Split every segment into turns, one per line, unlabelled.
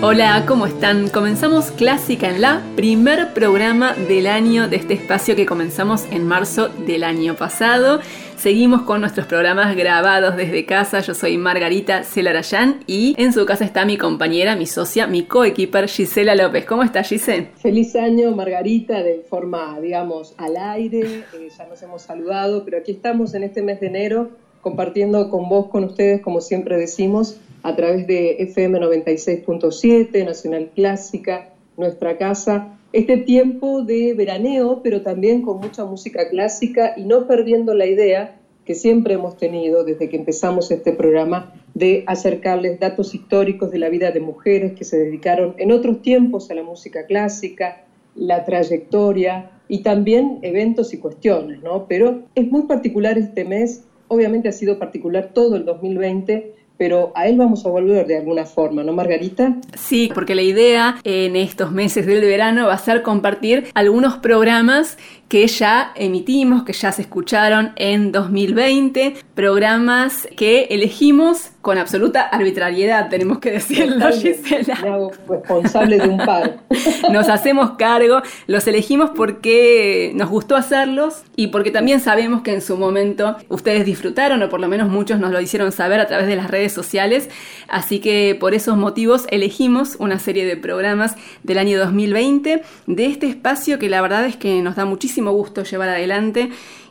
Hola, ¿cómo están? Comenzamos Clásica en la, primer programa del año de este espacio que comenzamos en marzo del año pasado. Seguimos con nuestros programas grabados desde casa. Yo soy Margarita Celarayán y en su casa está mi compañera, mi socia, mi coequiper Gisela López. ¿Cómo estás, Gisela?
Feliz año, Margarita, de forma, digamos, al aire. Eh, ya nos hemos saludado, pero aquí estamos en este mes de enero compartiendo con vos, con ustedes, como siempre decimos, a través de FM 96.7, Nacional Clásica, nuestra casa, este tiempo de veraneo, pero también con mucha música clásica y no perdiendo la idea que siempre hemos tenido desde que empezamos este programa de acercarles datos históricos de la vida de mujeres que se dedicaron en otros tiempos a la música clásica, la trayectoria y también eventos y cuestiones, ¿no? Pero es muy particular este mes, obviamente ha sido particular todo el 2020 pero a él vamos a volver de alguna forma, ¿no, Margarita?
Sí, porque la idea en estos meses del verano va a ser compartir algunos programas que ya emitimos, que ya se escucharon en 2020, programas que elegimos con absoluta arbitrariedad, tenemos que decirlo, Gisela.
Responsable de un par.
Nos hacemos cargo, los elegimos porque nos gustó hacerlos y porque también sabemos que en su momento ustedes disfrutaron, o por lo menos muchos nos lo hicieron saber a través de las redes sociales, así que por esos motivos elegimos una serie de programas del año 2020 de este espacio que la verdad es que nos da muchísimo gusto llevar adelante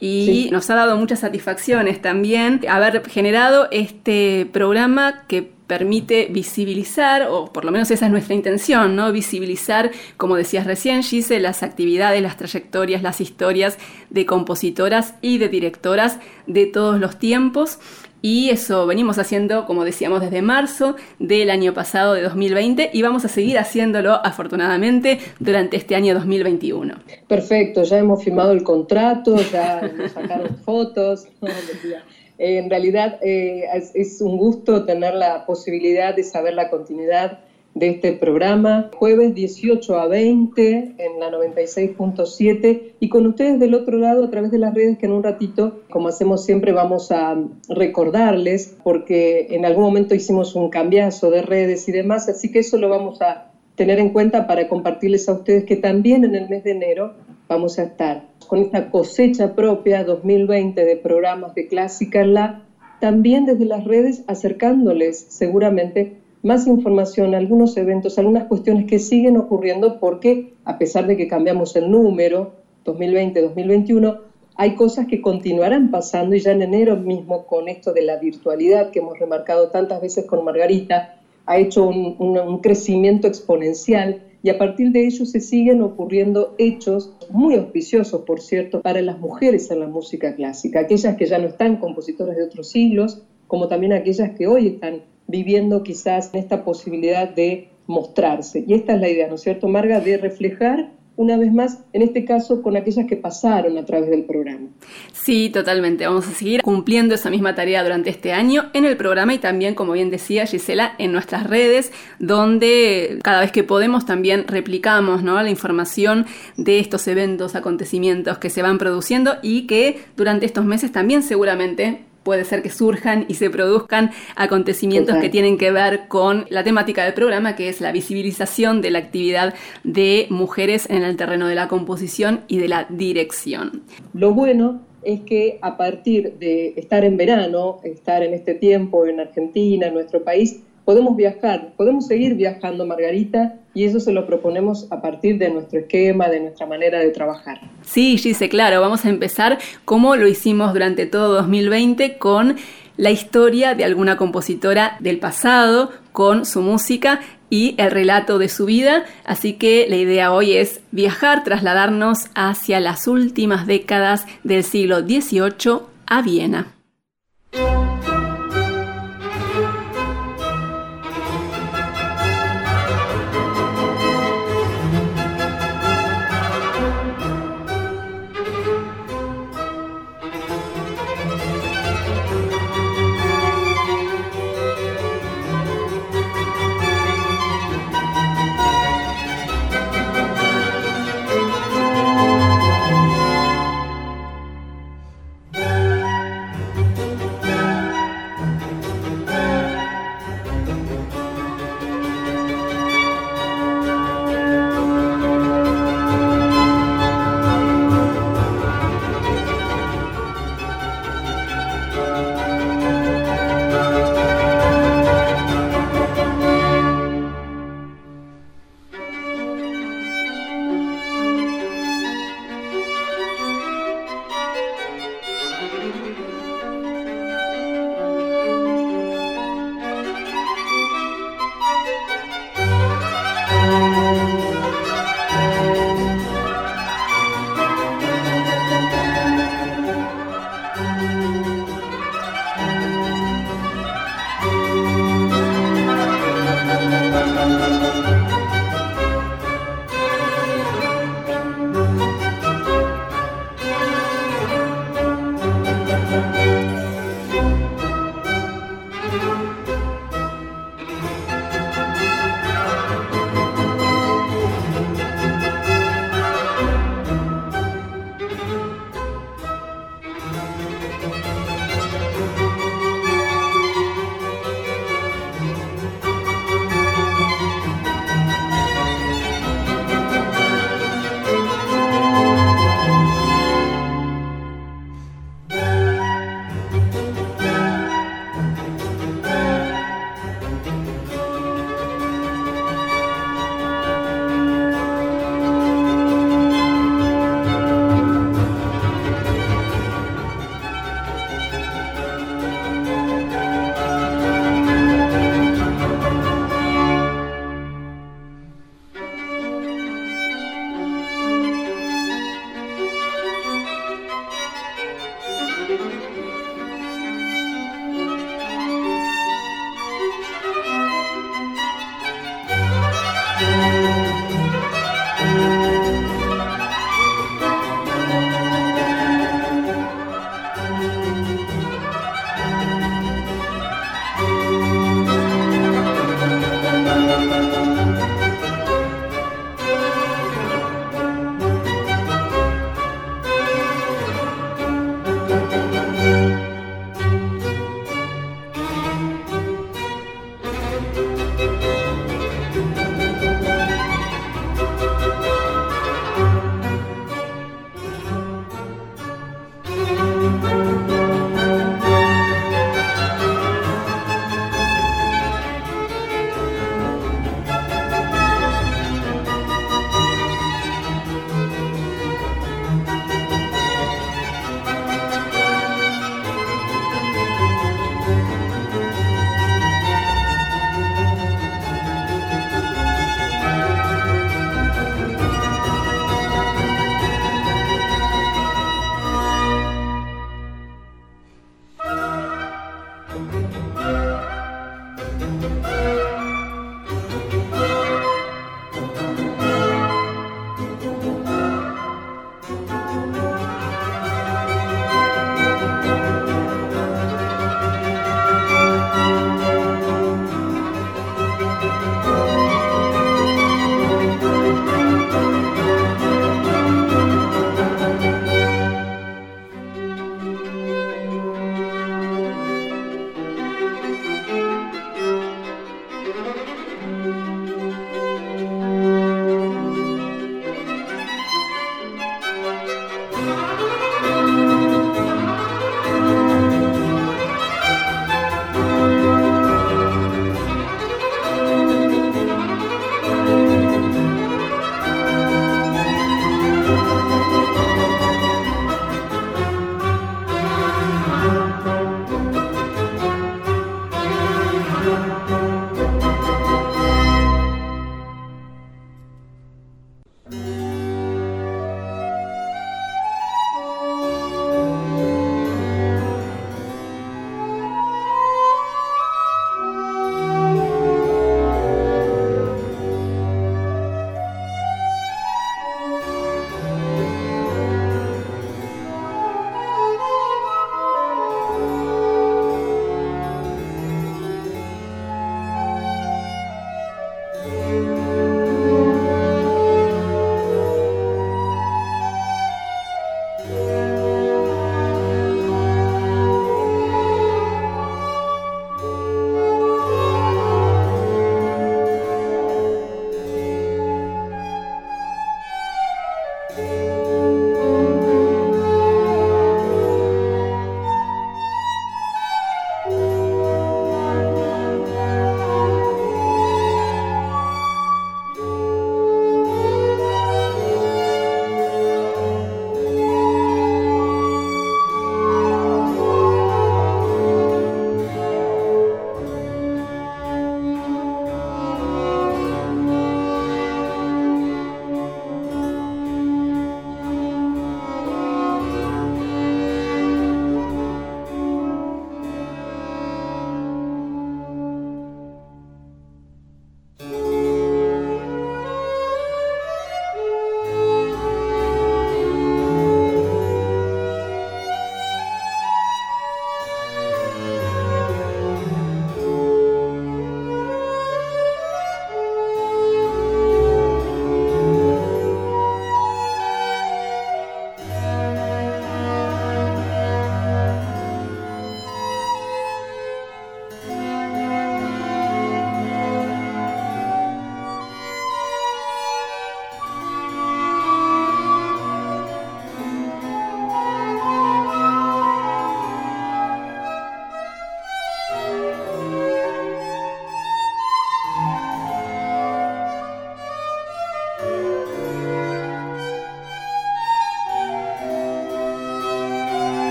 y nos ha dado muchas satisfacciones también haber generado este programa que permite visibilizar, o por lo menos esa es nuestra intención, ¿no? Visibilizar, como decías recién, Gise, las actividades, las trayectorias, las historias de compositoras y de directoras de todos los tiempos y eso venimos haciendo, como decíamos, desde marzo del año pasado, de 2020, y vamos a seguir haciéndolo afortunadamente durante este año 2021.
Perfecto, ya hemos firmado el contrato, ya nos sacaron fotos. en realidad eh, es un gusto tener la posibilidad de saber la continuidad de este programa, jueves 18 a 20 en la 96.7 y con ustedes del otro lado a través de las redes que en un ratito, como hacemos siempre, vamos a recordarles porque en algún momento hicimos un cambiazo de redes y demás, así que eso lo vamos a tener en cuenta para compartirles a ustedes que también en el mes de enero vamos a estar con esta cosecha propia 2020 de programas de Clásica en la, también desde las redes acercándoles seguramente más información, algunos eventos, algunas cuestiones que siguen ocurriendo porque a pesar de que cambiamos el número 2020-2021, hay cosas que continuarán pasando y ya en enero mismo con esto de la virtualidad que hemos remarcado tantas veces con Margarita, ha hecho un, un crecimiento exponencial y a partir de ello se siguen ocurriendo hechos muy auspiciosos, por cierto, para las mujeres en la música clásica, aquellas que ya no están compositoras de otros siglos, como también aquellas que hoy están viviendo quizás esta posibilidad de mostrarse. Y esta es la idea, ¿no es cierto, Marga? De reflejar una vez más, en este caso, con aquellas que pasaron a través del programa.
Sí, totalmente. Vamos a seguir cumpliendo esa misma tarea durante este año en el programa y también, como bien decía Gisela, en nuestras redes, donde cada vez que podemos también replicamos ¿no? la información de estos eventos, acontecimientos que se van produciendo y que durante estos meses también seguramente puede ser que surjan y se produzcan acontecimientos que tienen que ver con la temática del programa, que es la visibilización de la actividad de mujeres en el terreno de la composición y de la dirección.
Lo bueno es que a partir de estar en verano, estar en este tiempo en Argentina, en nuestro país, podemos viajar, podemos seguir viajando, Margarita, y eso se lo proponemos a partir de nuestro esquema, de nuestra manera de trabajar.
Sí, Gise, claro, vamos a empezar como lo hicimos durante todo 2020 con la historia de alguna compositora del pasado, con su música y el relato de su vida, así que la idea hoy es viajar, trasladarnos hacia las últimas décadas del siglo XVIII a Viena.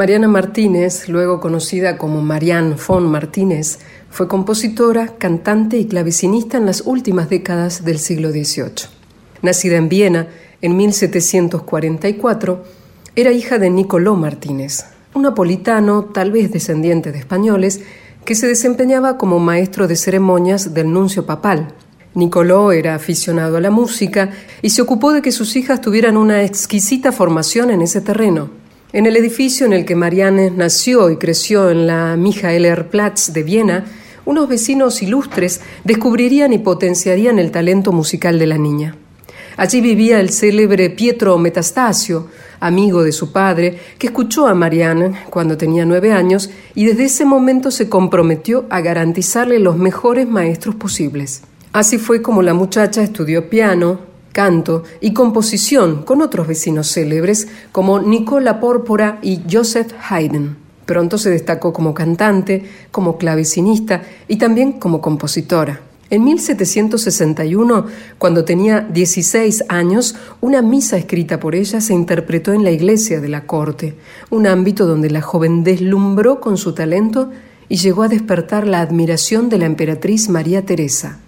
Mariana Martínez, luego conocida como Marianne von Martínez, fue compositora, cantante y clavecinista en las últimas décadas del siglo XVIII. Nacida en Viena en 1744, era hija de Nicolò Martínez, un napolitano, tal vez descendiente de españoles, que se desempeñaba como maestro de ceremonias del nuncio papal. Nicolò era aficionado a la música y se ocupó de que sus hijas tuvieran una exquisita formación en ese terreno. En el edificio en el que Marianne nació y creció en la Michaelerplatz de Viena, unos vecinos ilustres descubrirían y potenciarían el talento musical de la niña. Allí vivía el célebre Pietro Metastasio, amigo de su padre, que escuchó a Marianne cuando tenía nueve años y desde ese momento se comprometió a garantizarle los mejores maestros posibles. Así fue como la muchacha estudió piano, canto y composición con otros vecinos célebres como Nicola Pórpora y Joseph Haydn. Pronto se destacó como cantante, como clavecinista y también como compositora. En 1761, cuando tenía 16 años, una misa escrita por ella se interpretó en la iglesia de la corte, un ámbito donde la joven deslumbró con su talento y llegó a despertar la admiración de la emperatriz María Teresa.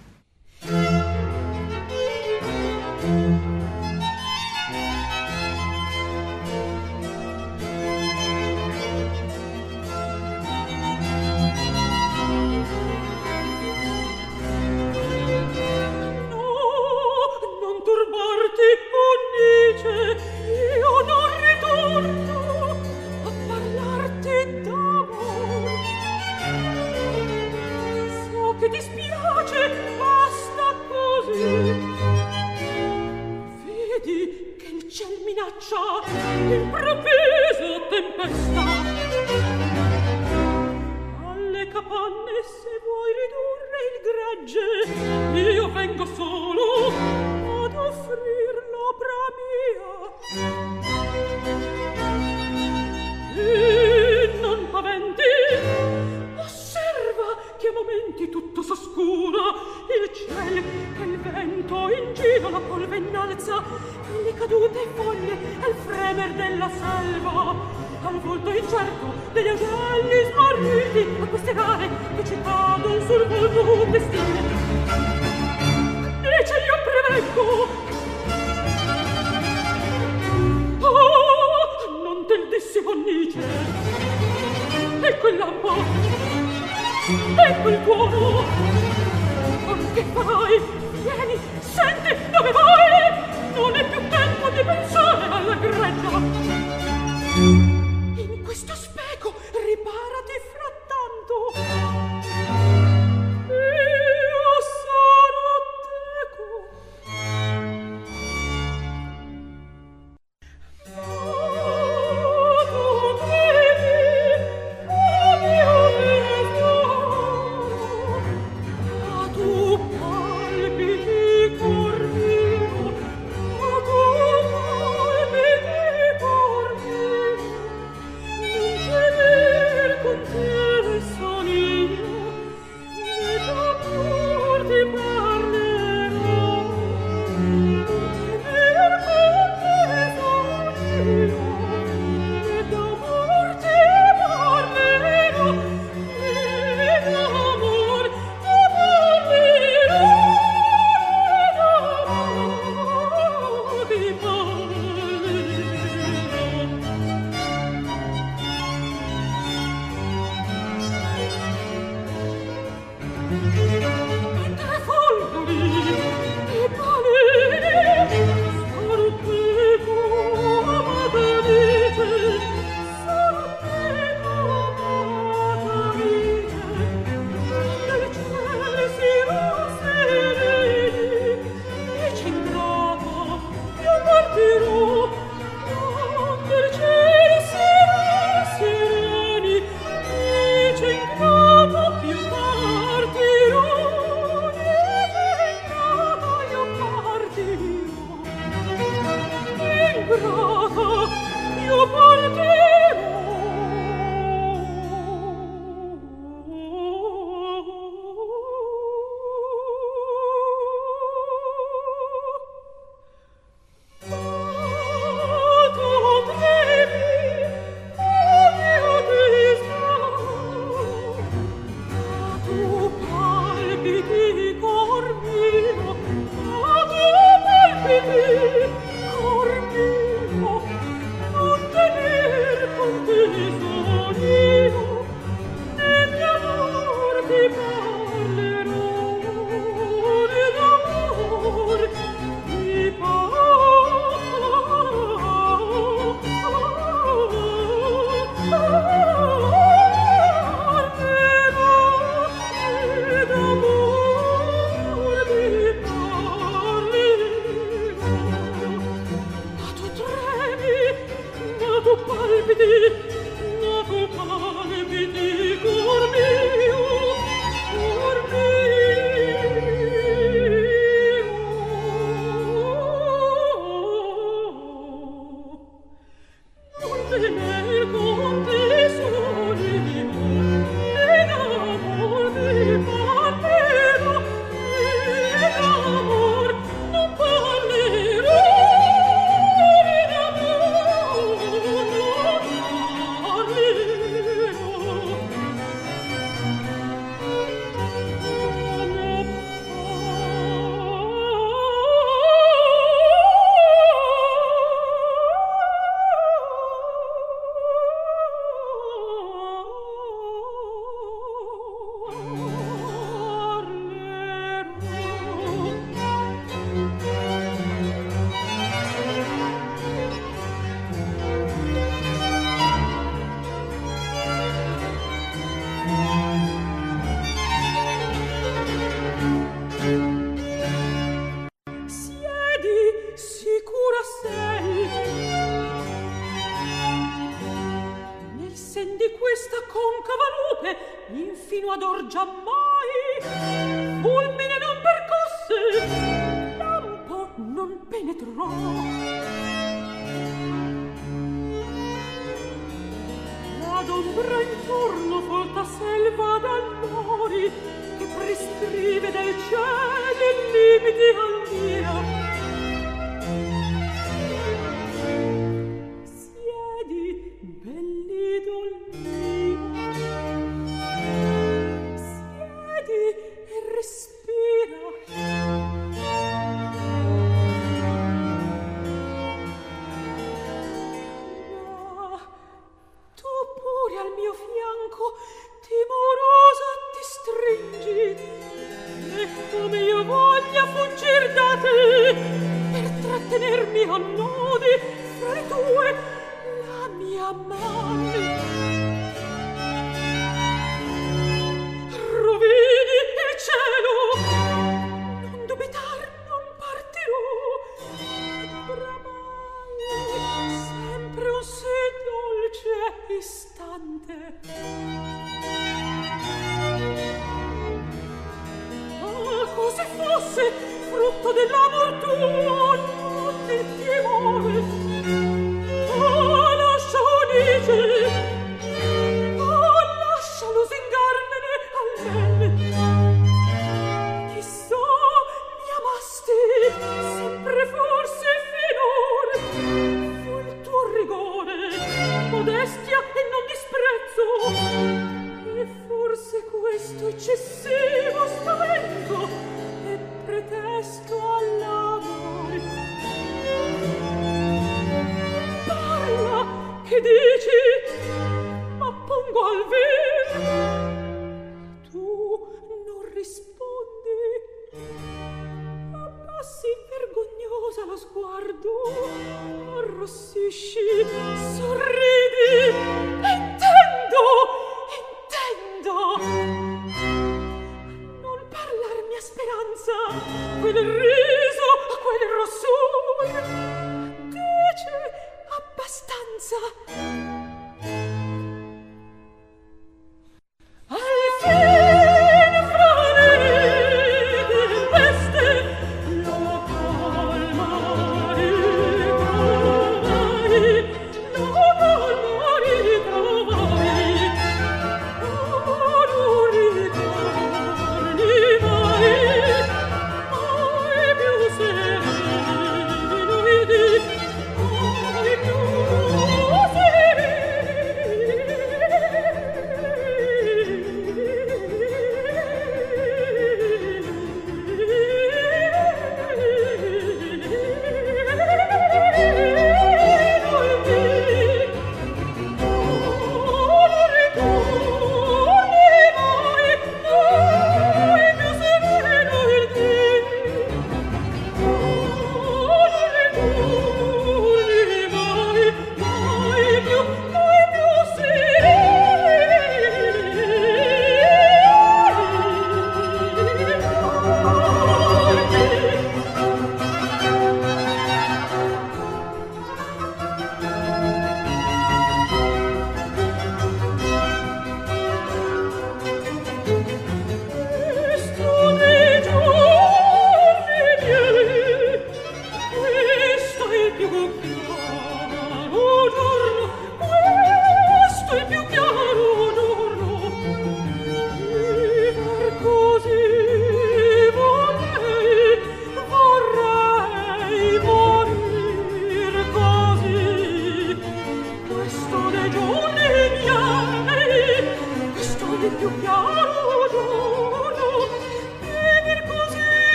fosse frutto dell'amor tuo.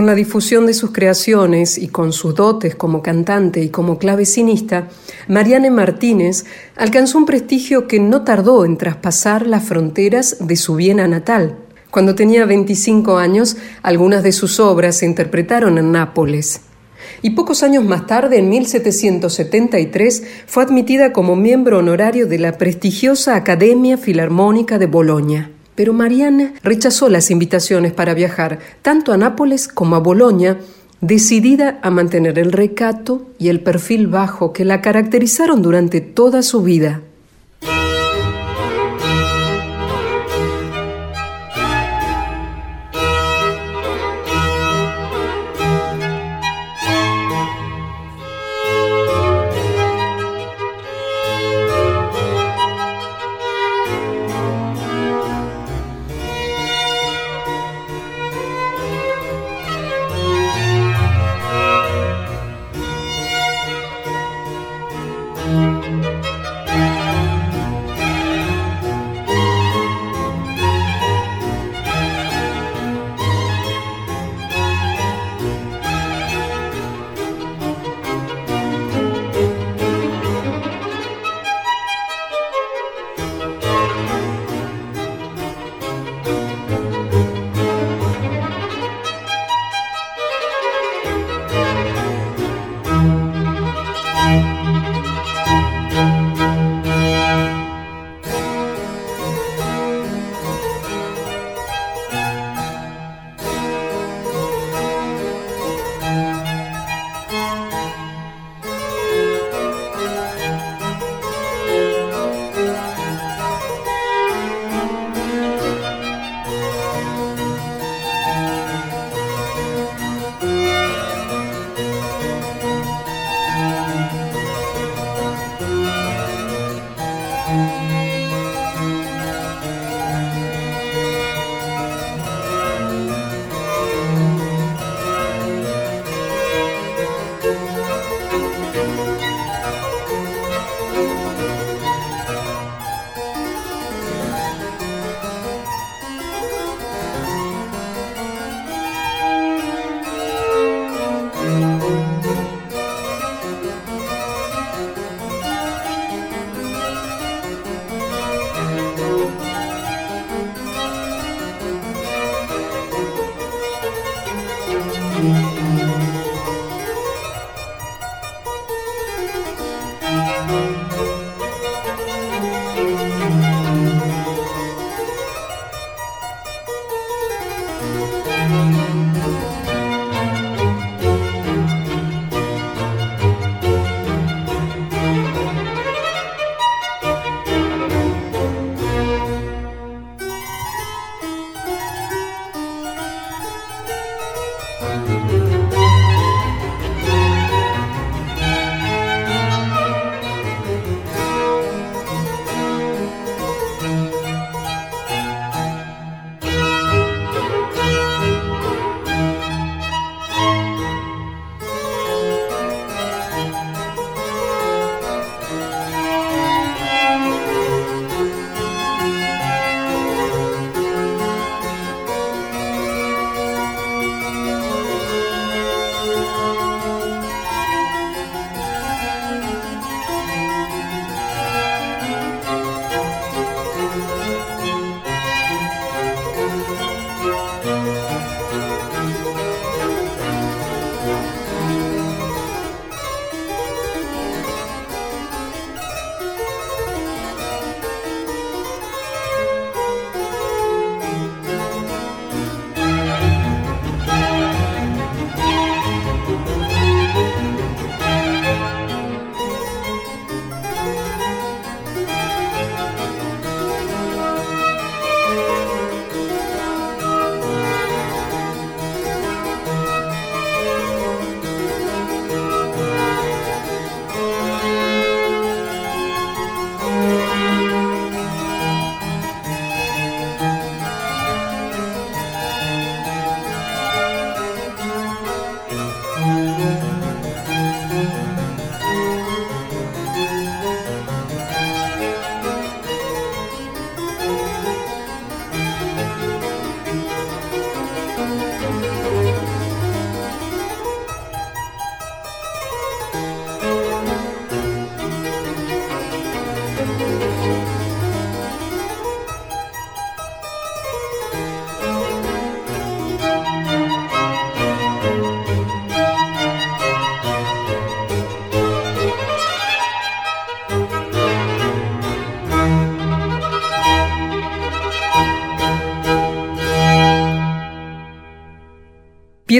Con la difusión de sus creaciones y con sus dotes como cantante y como clavecinista, Mariane Martínez alcanzó un prestigio que no tardó en traspasar las fronteras de su Viena natal. Cuando tenía 25 años, algunas de sus obras se interpretaron en Nápoles. Y pocos años más tarde, en 1773, fue admitida como miembro honorario de la prestigiosa Academia Filarmónica de Bolonia pero Mariana rechazó las invitaciones para viajar tanto a Nápoles como a Bolonia, decidida a mantener el recato y el perfil bajo que la caracterizaron durante toda su vida.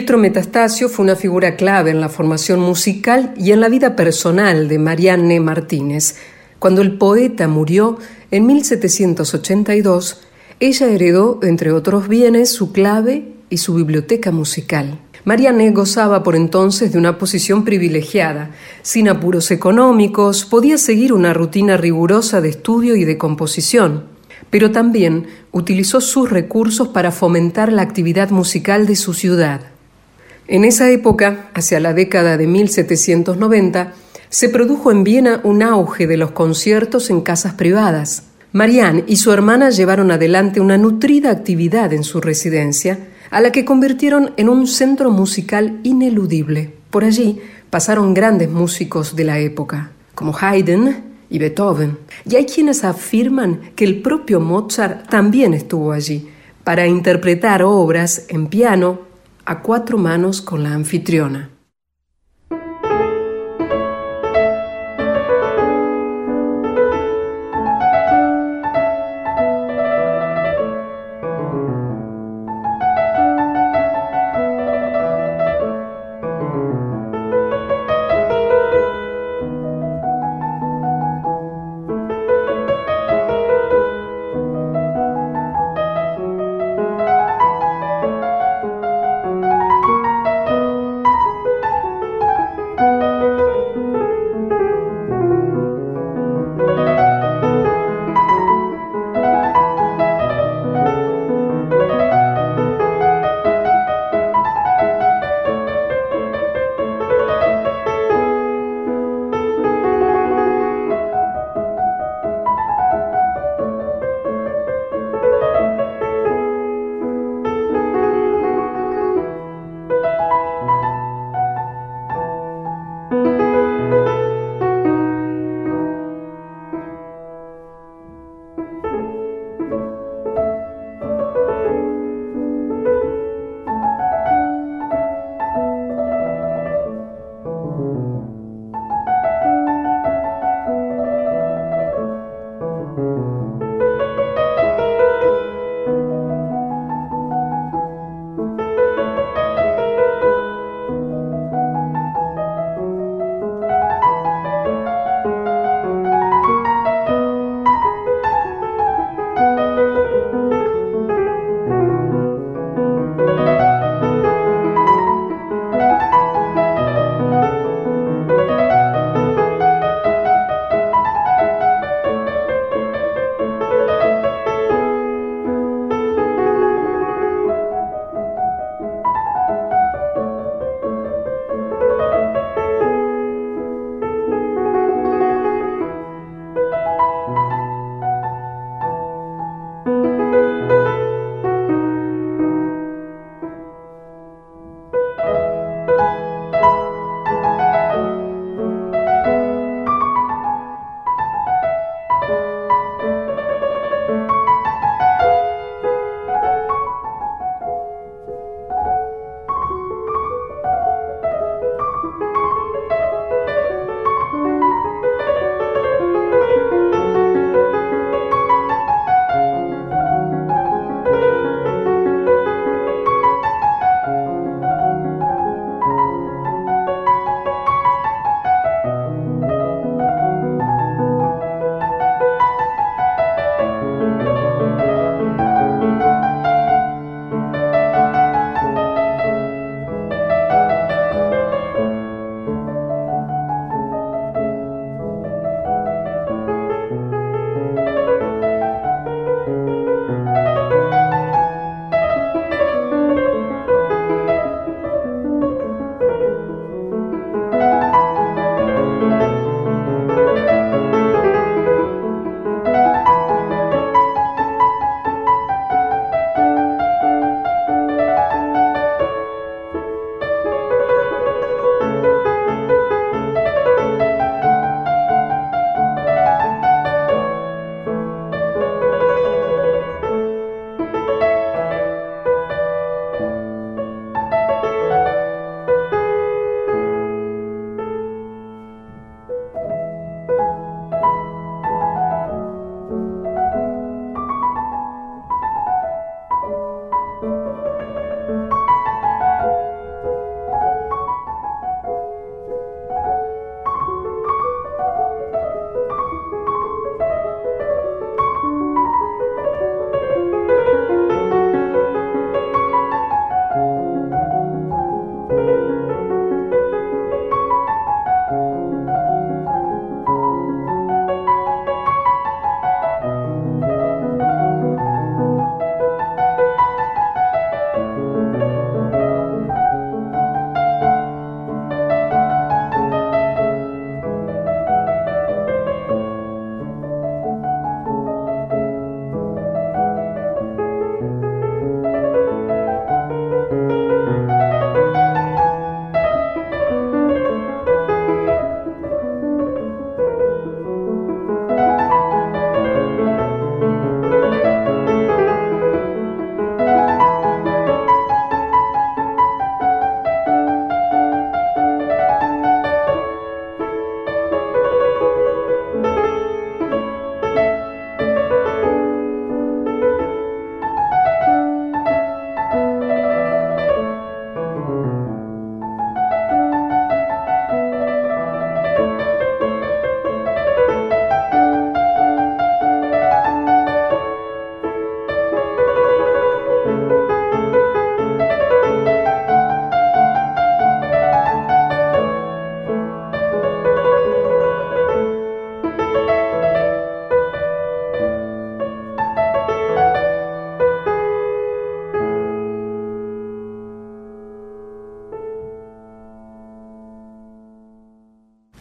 Pietro Metastasio fue una figura clave en la formación musical y en la vida personal de Marianne Martínez. Cuando el poeta murió en 1782, ella heredó, entre otros bienes, su clave y su biblioteca musical. Marianne gozaba por entonces de una posición privilegiada. Sin apuros económicos, podía seguir una rutina rigurosa de estudio y de composición, pero también utilizó sus recursos para fomentar la actividad musical de su ciudad. En esa época, hacia la década de 1790, se produjo en Viena un auge de los conciertos en casas privadas. Marianne y su hermana llevaron adelante una nutrida actividad en su residencia, a la que convirtieron en un centro musical ineludible. Por allí pasaron grandes músicos de la época, como Haydn y Beethoven. Y hay quienes afirman que el propio Mozart también estuvo allí para interpretar obras en piano, a cuatro manos con la anfitriona.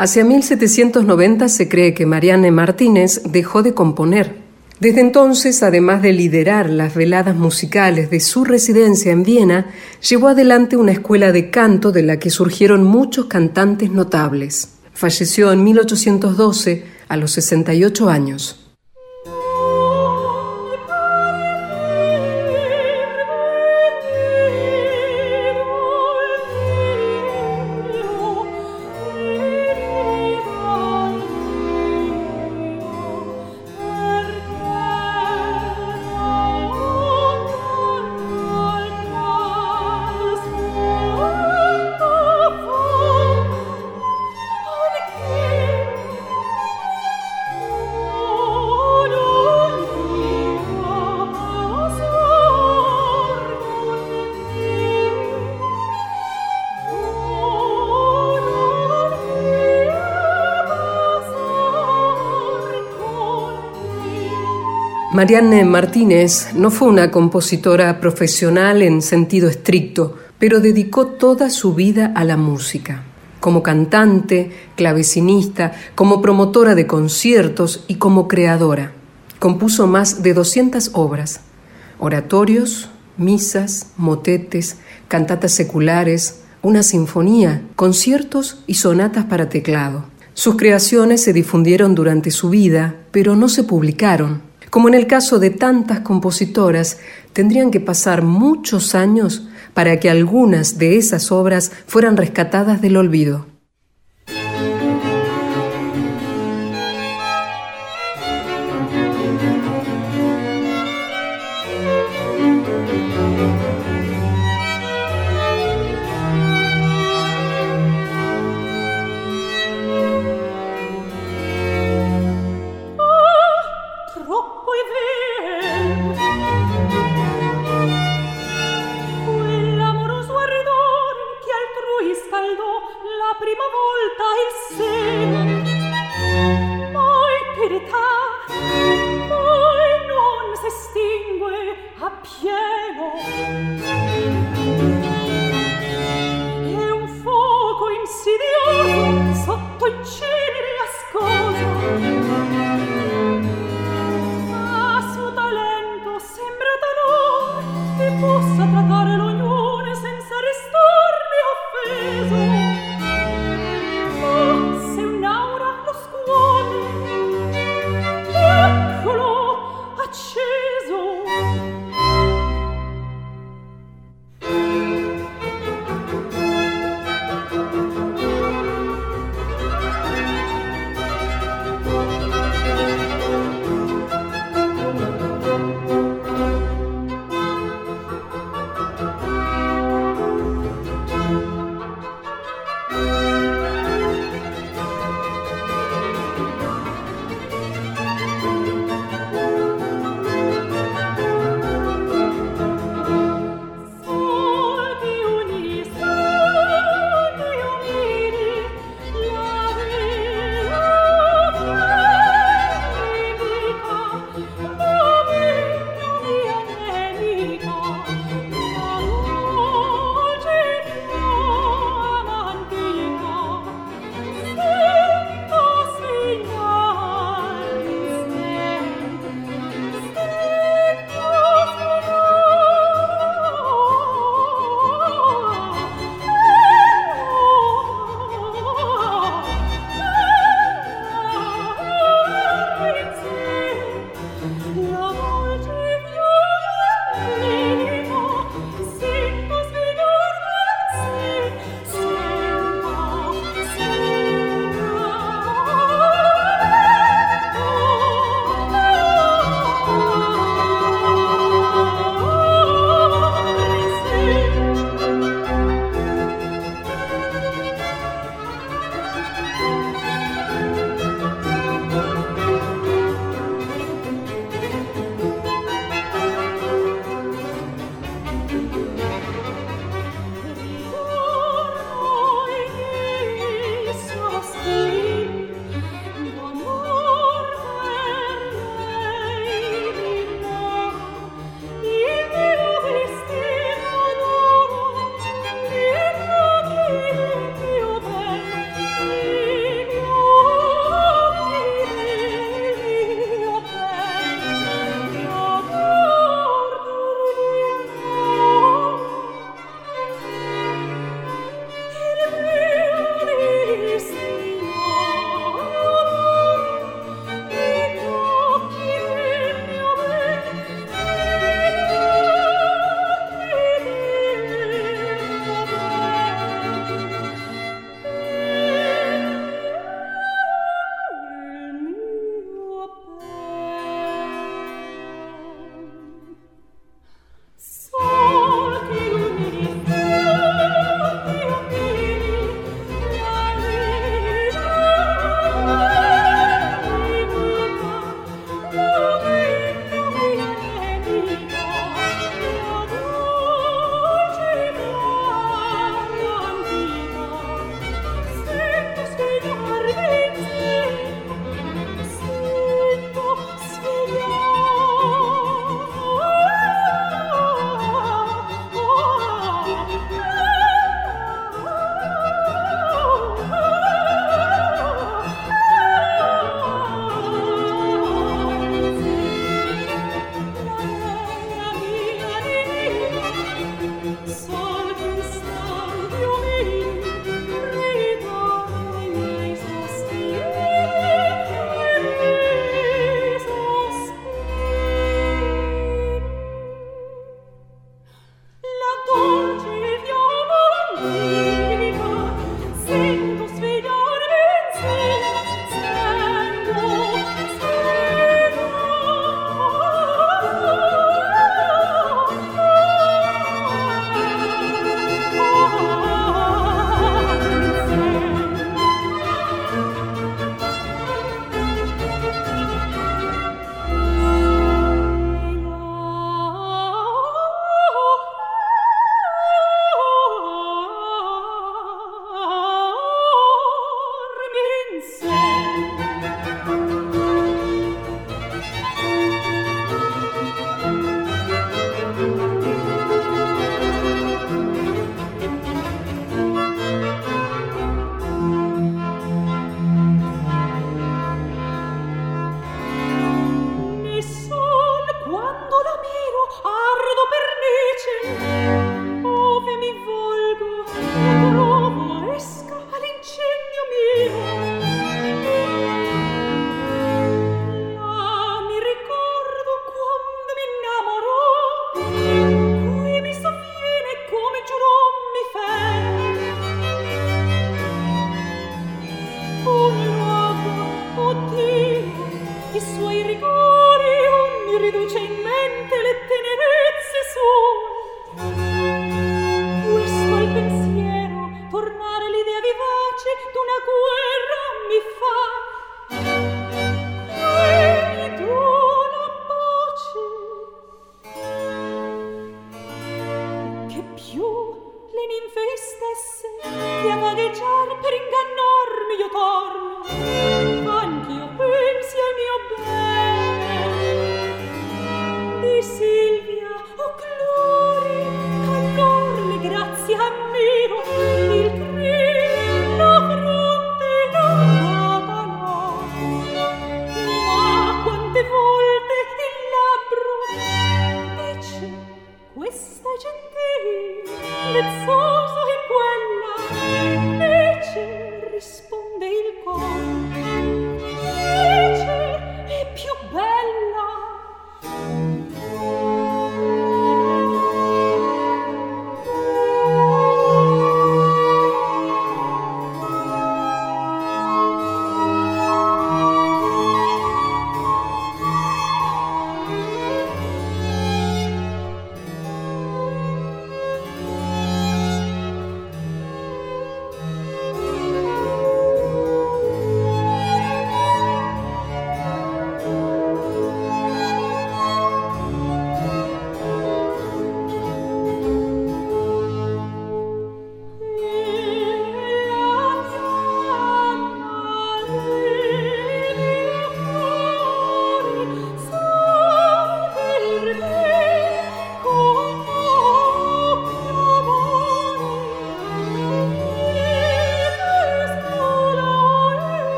Hacia 1790 se cree que Marianne Martínez dejó de componer. Desde entonces, además de liderar las veladas musicales de su residencia en Viena, llevó adelante una escuela de canto de la que surgieron muchos cantantes notables. Falleció en 1812 a los 68 años. Marianne Martínez no fue una compositora profesional en sentido estricto, pero dedicó toda su vida a la música. Como cantante, clavecinista, como promotora de conciertos y como creadora. Compuso más de 200 obras, oratorios, misas, motetes, cantatas seculares, una sinfonía, conciertos y sonatas para teclado. Sus creaciones se difundieron durante su vida, pero no se publicaron. Como en el caso de tantas compositoras, tendrían que pasar muchos años para que algunas de esas obras fueran rescatadas del olvido.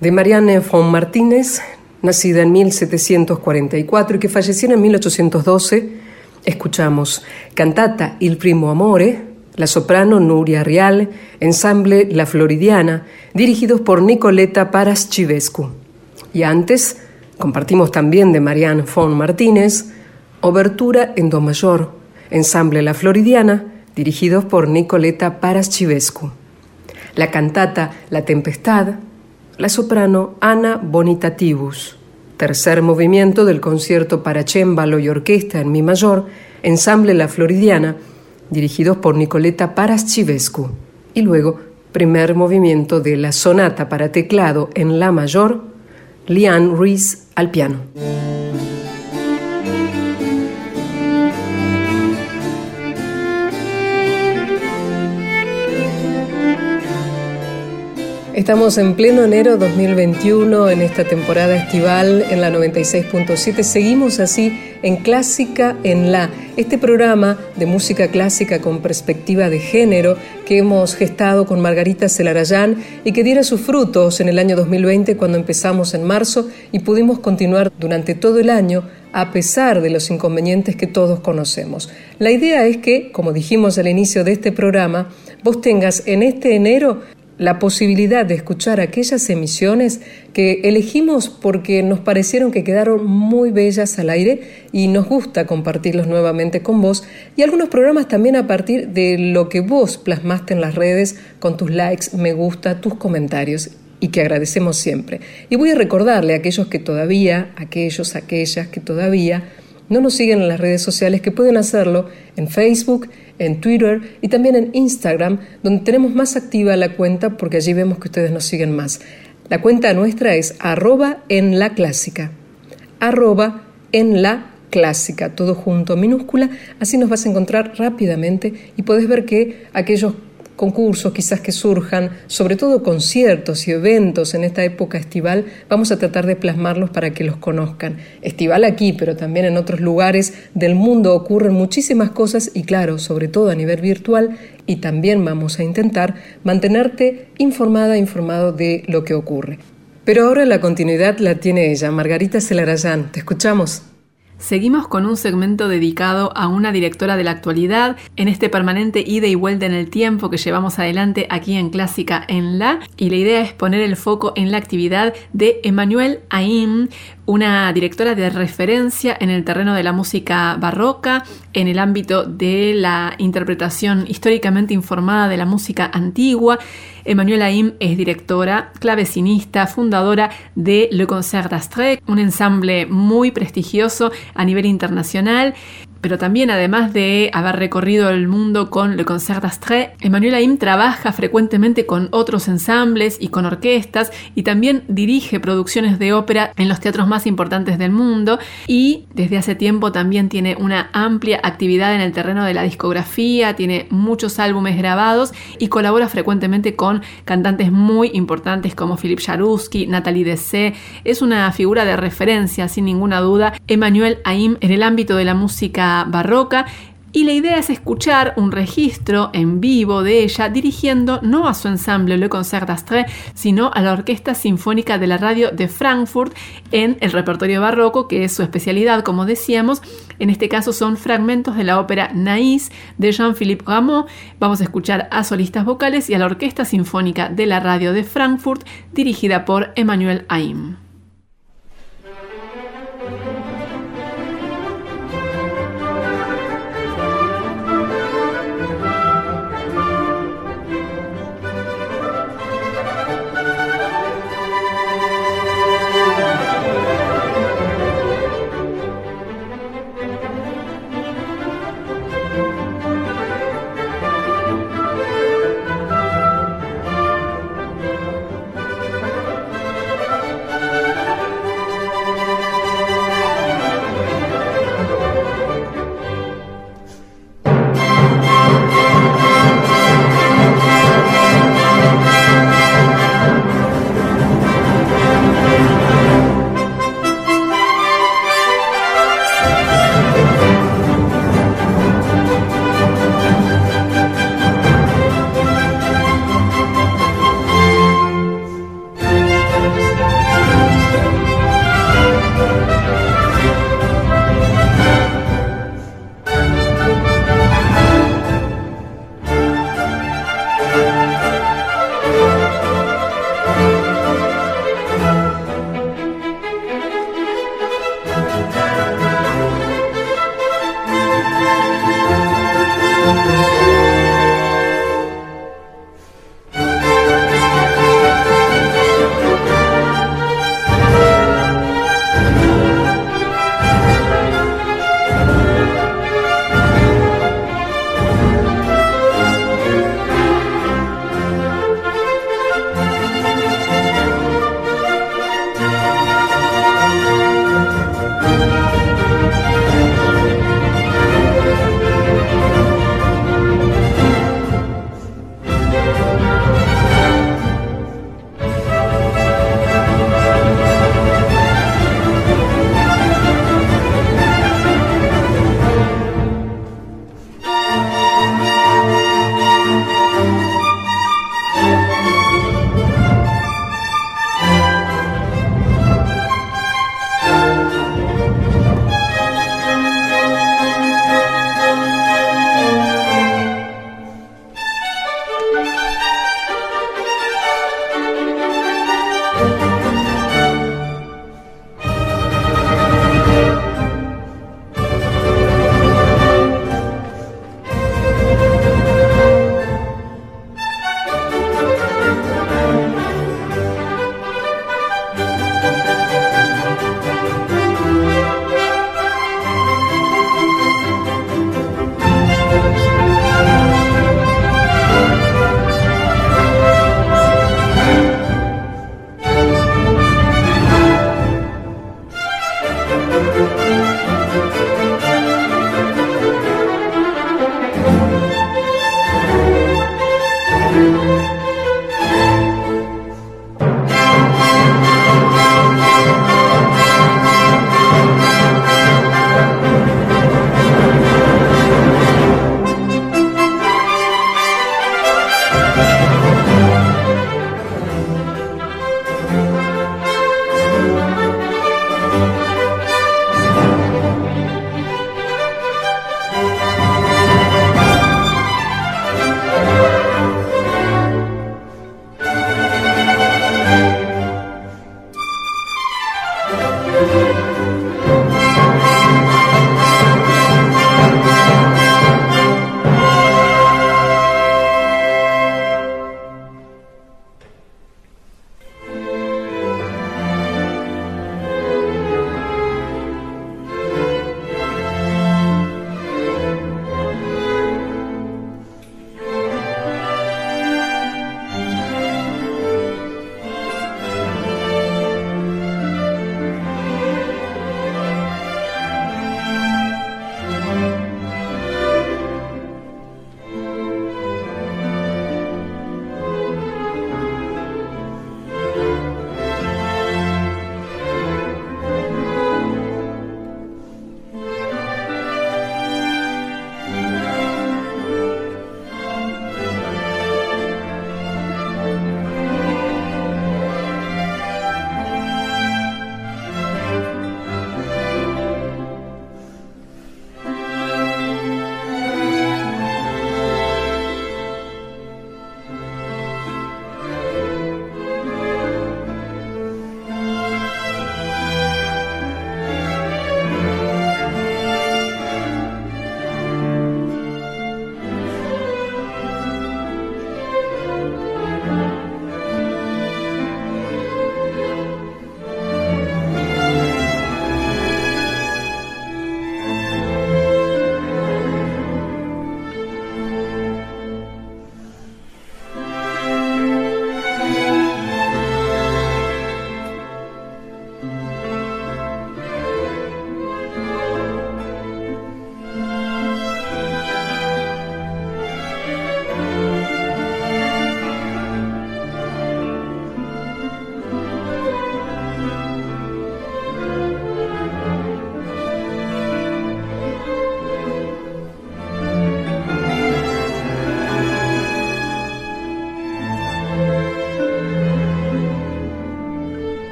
De Marianne von Martínez, nacida en 1744 y que falleció en 1812, escuchamos Cantata Il primo amore, la soprano Nuria Rial, ensamble La Floridiana, dirigidos por Nicoleta Paraschivescu. Y antes, compartimos también de Marianne von Martínez, Obertura en Do mayor, ensamble La Floridiana, dirigidos por Nicoleta Paraschivescu. La cantata La Tempestad, la soprano Ana Bonitativus tercer movimiento del concierto para cémbalo y orquesta en mi mayor, ensamble La Floridiana, dirigidos por Nicoleta Paraschivescu, y luego primer movimiento de la sonata para teclado en La mayor, Liane Ruiz al piano. Estamos en pleno enero 2021 en esta temporada estival en la 96.7. Seguimos así en Clásica en la, este programa de música clásica con perspectiva de género que hemos gestado con Margarita Celarayán y que diera sus frutos en el año 2020 cuando empezamos en marzo y pudimos continuar durante todo el año a pesar de los inconvenientes que todos conocemos. La idea es que, como dijimos al inicio de este programa, vos tengas en este enero la posibilidad de escuchar aquellas emisiones que elegimos porque nos parecieron que quedaron muy bellas al aire y nos gusta compartirlos nuevamente con vos y algunos programas también a partir de lo que vos plasmaste en las redes con tus likes, me gusta, tus comentarios y que agradecemos siempre. Y voy a recordarle a aquellos que todavía, aquellos, aquellas que todavía no nos siguen en las redes sociales que pueden hacerlo en Facebook, en Twitter y también en Instagram, donde tenemos más activa la cuenta porque allí vemos que ustedes nos siguen más. La cuenta nuestra es arroba en la clásica. Arroba en la clásica, todo junto, minúscula, así nos vas a encontrar rápidamente y podés ver que aquellos concursos quizás que surjan, sobre todo conciertos y eventos en esta época estival, vamos a tratar de plasmarlos para que los conozcan. Estival aquí, pero también en otros lugares del mundo ocurren muchísimas cosas y claro, sobre todo a nivel virtual, y también vamos a intentar mantenerte informada, informado de lo que ocurre. Pero ahora la continuidad la tiene ella, Margarita Celarayán. Te escuchamos.
Seguimos con un segmento dedicado a una directora de la actualidad en este permanente ida y vuelta en el tiempo que llevamos adelante aquí en Clásica en La y la idea es poner el foco en la actividad de Emmanuel Aim, una directora de referencia en el terreno de la música barroca, en el ámbito de la interpretación históricamente informada de la música antigua. Emmanuel Aim es directora, clavecinista, fundadora de Le Concert d'Astre, un ensamble muy prestigioso a nivel internacional pero también además de haber recorrido el mundo con Le Concert d'Astre, Emmanuel Aim trabaja frecuentemente con otros ensambles y con orquestas y también dirige producciones de ópera en los teatros más importantes del mundo y desde hace tiempo también tiene una amplia actividad en el terreno de la discografía, tiene muchos álbumes grabados y colabora frecuentemente con cantantes muy importantes como Philippe Jaruski, Nathalie Dessé. Es una figura de referencia sin ninguna duda Emmanuel Aim en el ámbito de la música barroca y la idea es escuchar un registro en vivo de ella dirigiendo no a su ensamble Le Concert d'Astre, sino a la Orquesta Sinfónica de la Radio de Frankfurt en el repertorio barroco, que es su especialidad, como decíamos. En este caso son fragmentos de la ópera Naïs de Jean-Philippe Rameau. Vamos a escuchar a solistas vocales y a la Orquesta Sinfónica de la Radio de Frankfurt, dirigida por Emmanuel Aim.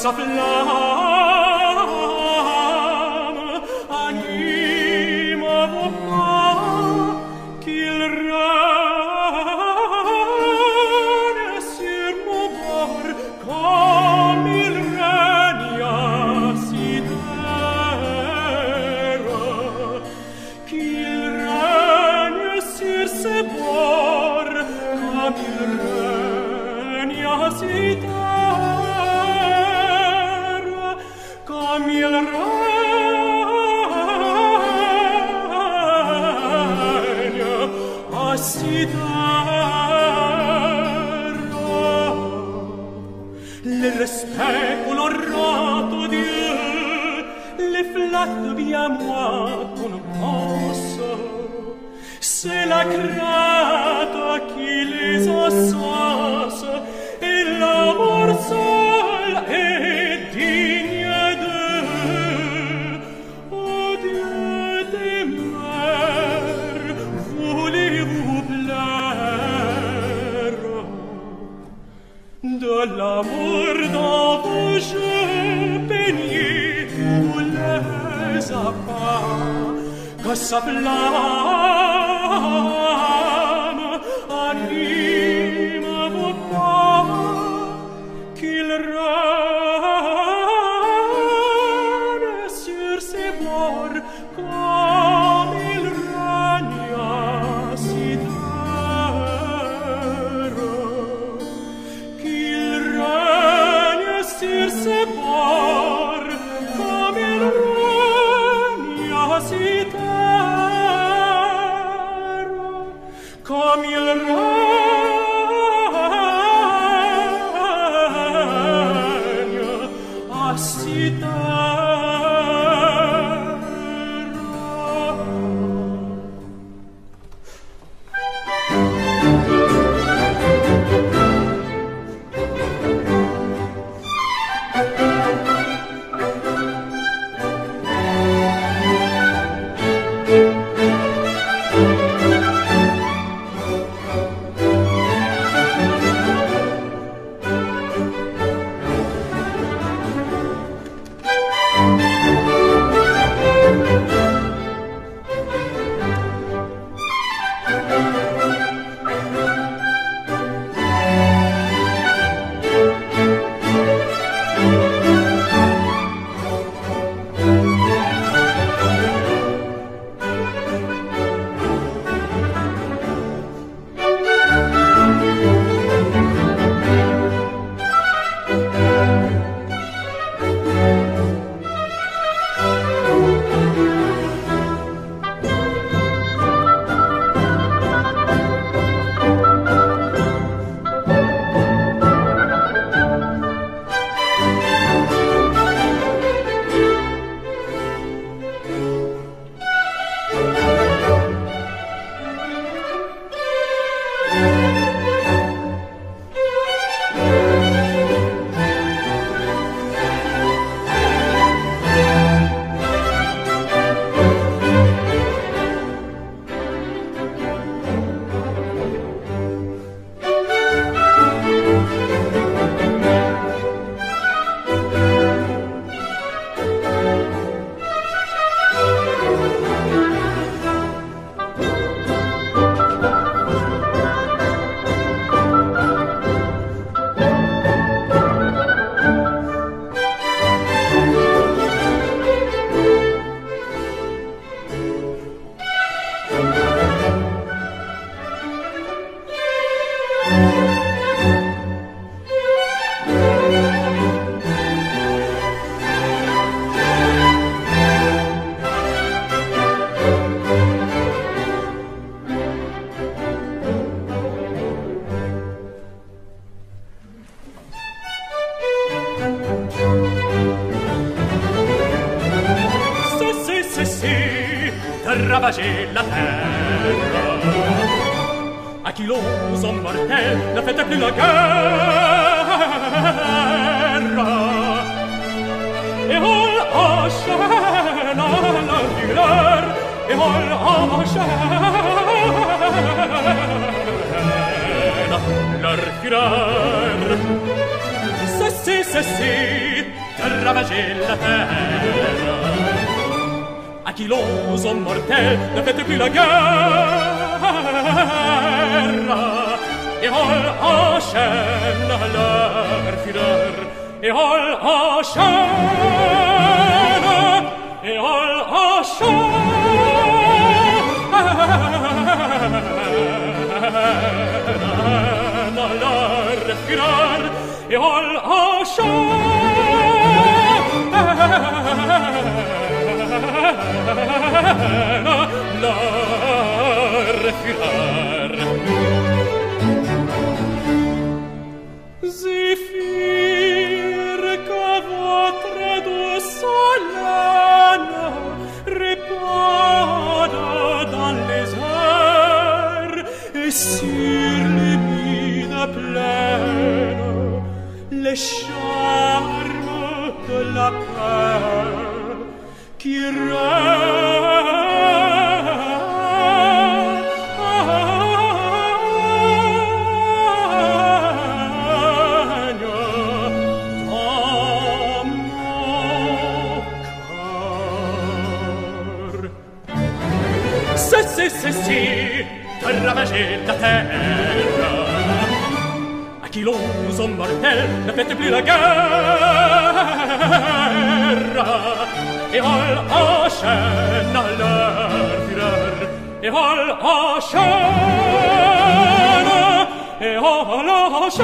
s'afflame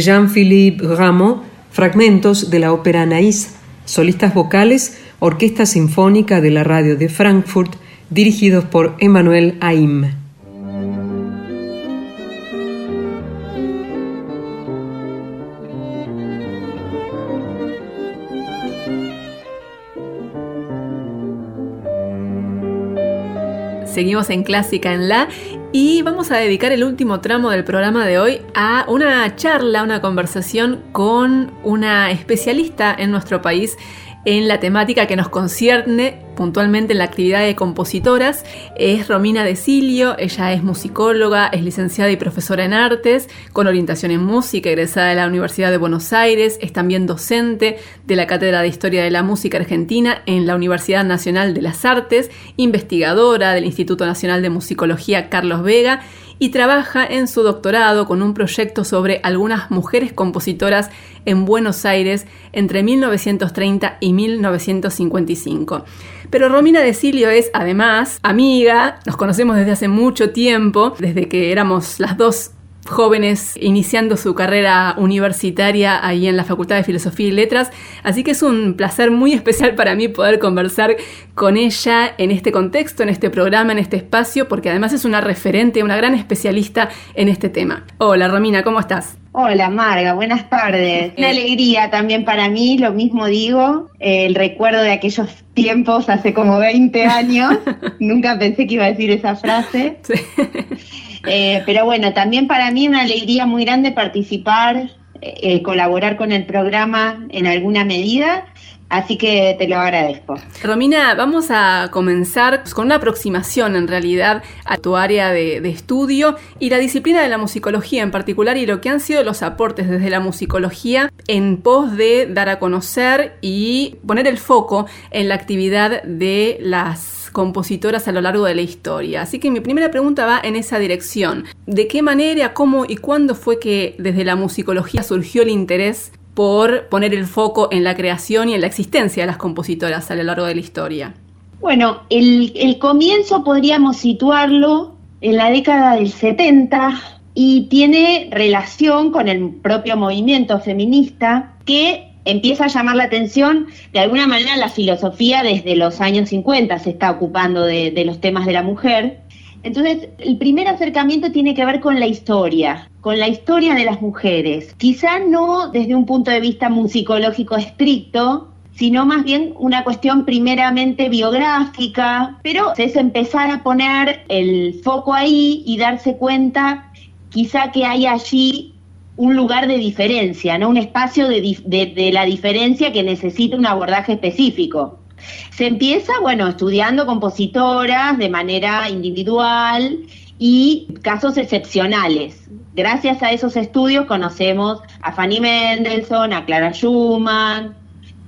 Jean-Philippe Rameau, fragmentos de la ópera Anaïs, solistas vocales, Orquesta Sinfónica de la Radio de Frankfurt, dirigidos por Emmanuel Aim.
Seguimos en Clásica en La y vamos a dedicar el último tramo del programa de hoy a una charla, una conversación con una especialista en nuestro país en la temática que nos concierne puntualmente en la actividad de compositoras. Es Romina Desilio, ella es musicóloga, es licenciada y profesora en artes, con orientación en música, egresada de la Universidad de Buenos Aires, es también docente de la Cátedra de Historia de la Música Argentina en la Universidad Nacional de las Artes, investigadora del Instituto Nacional de Musicología Carlos Vega y trabaja en su doctorado con un proyecto sobre algunas mujeres compositoras en Buenos Aires entre 1930 y 1955. Pero Romina de Silio es además amiga, nos conocemos desde hace mucho tiempo, desde que éramos las dos jóvenes iniciando su carrera universitaria ahí en la Facultad de Filosofía y Letras, así que es un placer muy especial para mí poder conversar con ella en este contexto, en este programa, en este espacio, porque además es una referente, una gran especialista en este tema. Hola Romina, ¿cómo estás?
Hola Marga, buenas tardes. Una alegría también para mí, lo mismo digo, el recuerdo de aquellos tiempos hace como 20 años, nunca pensé que iba a decir esa frase. Sí. Eh, pero bueno, también para mí una alegría muy grande participar, eh, colaborar con el programa en alguna medida. Así que te lo agradezco.
Romina, vamos a comenzar con una aproximación en realidad a tu área de, estudio y la disciplina de la musicología en particular y lo que han sido los aportes desde la musicología en pos de dar a conocer y poner el foco en la actividad de las compositoras a lo largo de la historia. Así que mi primera pregunta va en esa dirección. ¿De qué manera, cómo y cuándo fue que desde la musicología surgió el interés por poner el foco en la creación y en la existencia de las compositoras a lo largo de la historia?
Bueno, el, el comienzo podríamos situarlo en la década del 70 y tiene relación con el propio movimiento feminista que empieza a llamar la atención, de alguna manera la filosofía desde los años 50 se está ocupando de, los temas de la mujer. Entonces, el primer acercamiento tiene que ver con la historia, con la historia de las mujeres. Quizá no desde un punto de vista musicológico estricto, sino más bien una cuestión primeramente biográfica, pero es empezar a poner el foco ahí y darse cuenta quizá que hay allí un lugar de diferencia, ¿no? un espacio de, la diferencia que necesita un abordaje específico. Se empieza, bueno, estudiando compositoras de manera individual y casos excepcionales. Gracias a esos estudios conocemos a Fanny Mendelssohn, a Clara Schumann,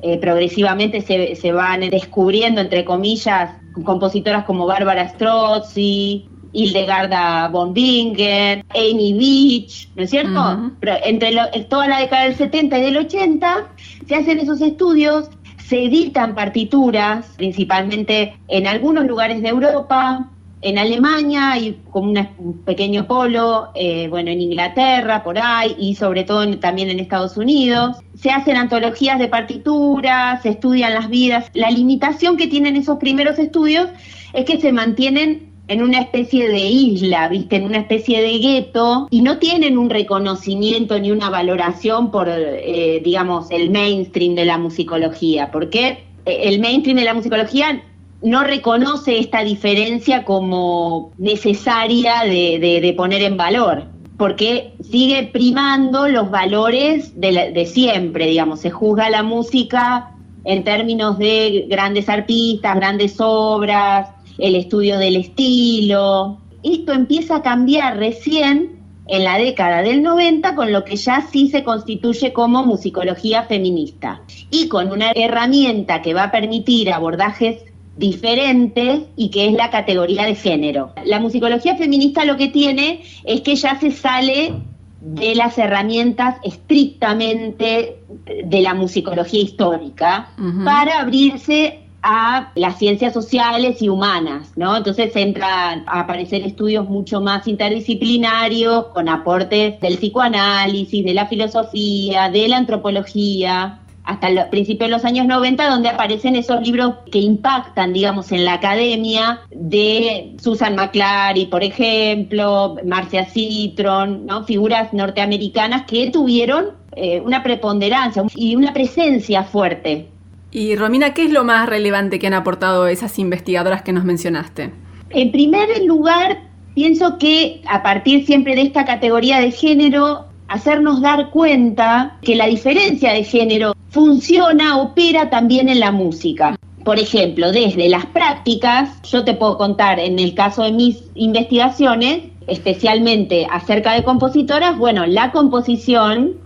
eh, progresivamente se, se, van descubriendo, entre comillas, compositoras como Bárbara Strozzi, Hildegarda von Bingen, Amy Beach, ¿no es cierto? Pero entre toda la década del 70 y del 80 se hacen esos estudios, se editan partituras, principalmente en algunos lugares de Europa, en Alemania y como un pequeño polo, eh, bueno, en Inglaterra, por ahí, y sobre todo también en Estados Unidos. Se hacen antologías de partituras, se estudian las vidas. La limitación que tienen esos primeros estudios es que se mantienen en una especie de isla, ¿viste? En una especie de gueto y no tienen un reconocimiento ni una valoración por, eh, digamos, el mainstream de la musicología, porque eh, el mainstream de la musicología no reconoce esta diferencia como necesaria de, poner en valor, porque sigue primando los valores de, de siempre, digamos, se juzga la música en términos de grandes artistas, grandes obras, el estudio del estilo. Esto empieza a cambiar recién en la década del 90 con lo que ya sí se constituye como musicología feminista y con una herramienta que va a permitir abordajes diferentes y que es la categoría de género. La musicología feminista lo que tiene es que ya se sale de las herramientas estrictamente de la musicología histórica para abrirse a las ciencias sociales y humanas, ¿no? Entonces entran a aparecer estudios mucho más interdisciplinarios, con aportes del psicoanálisis, de la filosofía, de la antropología, hasta el principio de los años 90, donde aparecen esos libros que impactan, digamos, en la academia de Susan McClary, por ejemplo, Marcia Citron, ¿no? figuras norteamericanas que tuvieron eh, una preponderancia y una presencia fuerte
y Romina, ¿qué es lo más relevante que han aportado esas investigadoras que nos mencionaste?
En primer lugar, pienso que a partir siempre de esta categoría de género, hacernos dar cuenta que la diferencia de género funciona, opera también en la música. Por ejemplo, desde las prácticas, yo te puedo contar en el caso de mis investigaciones, especialmente acerca de compositoras, bueno, la composición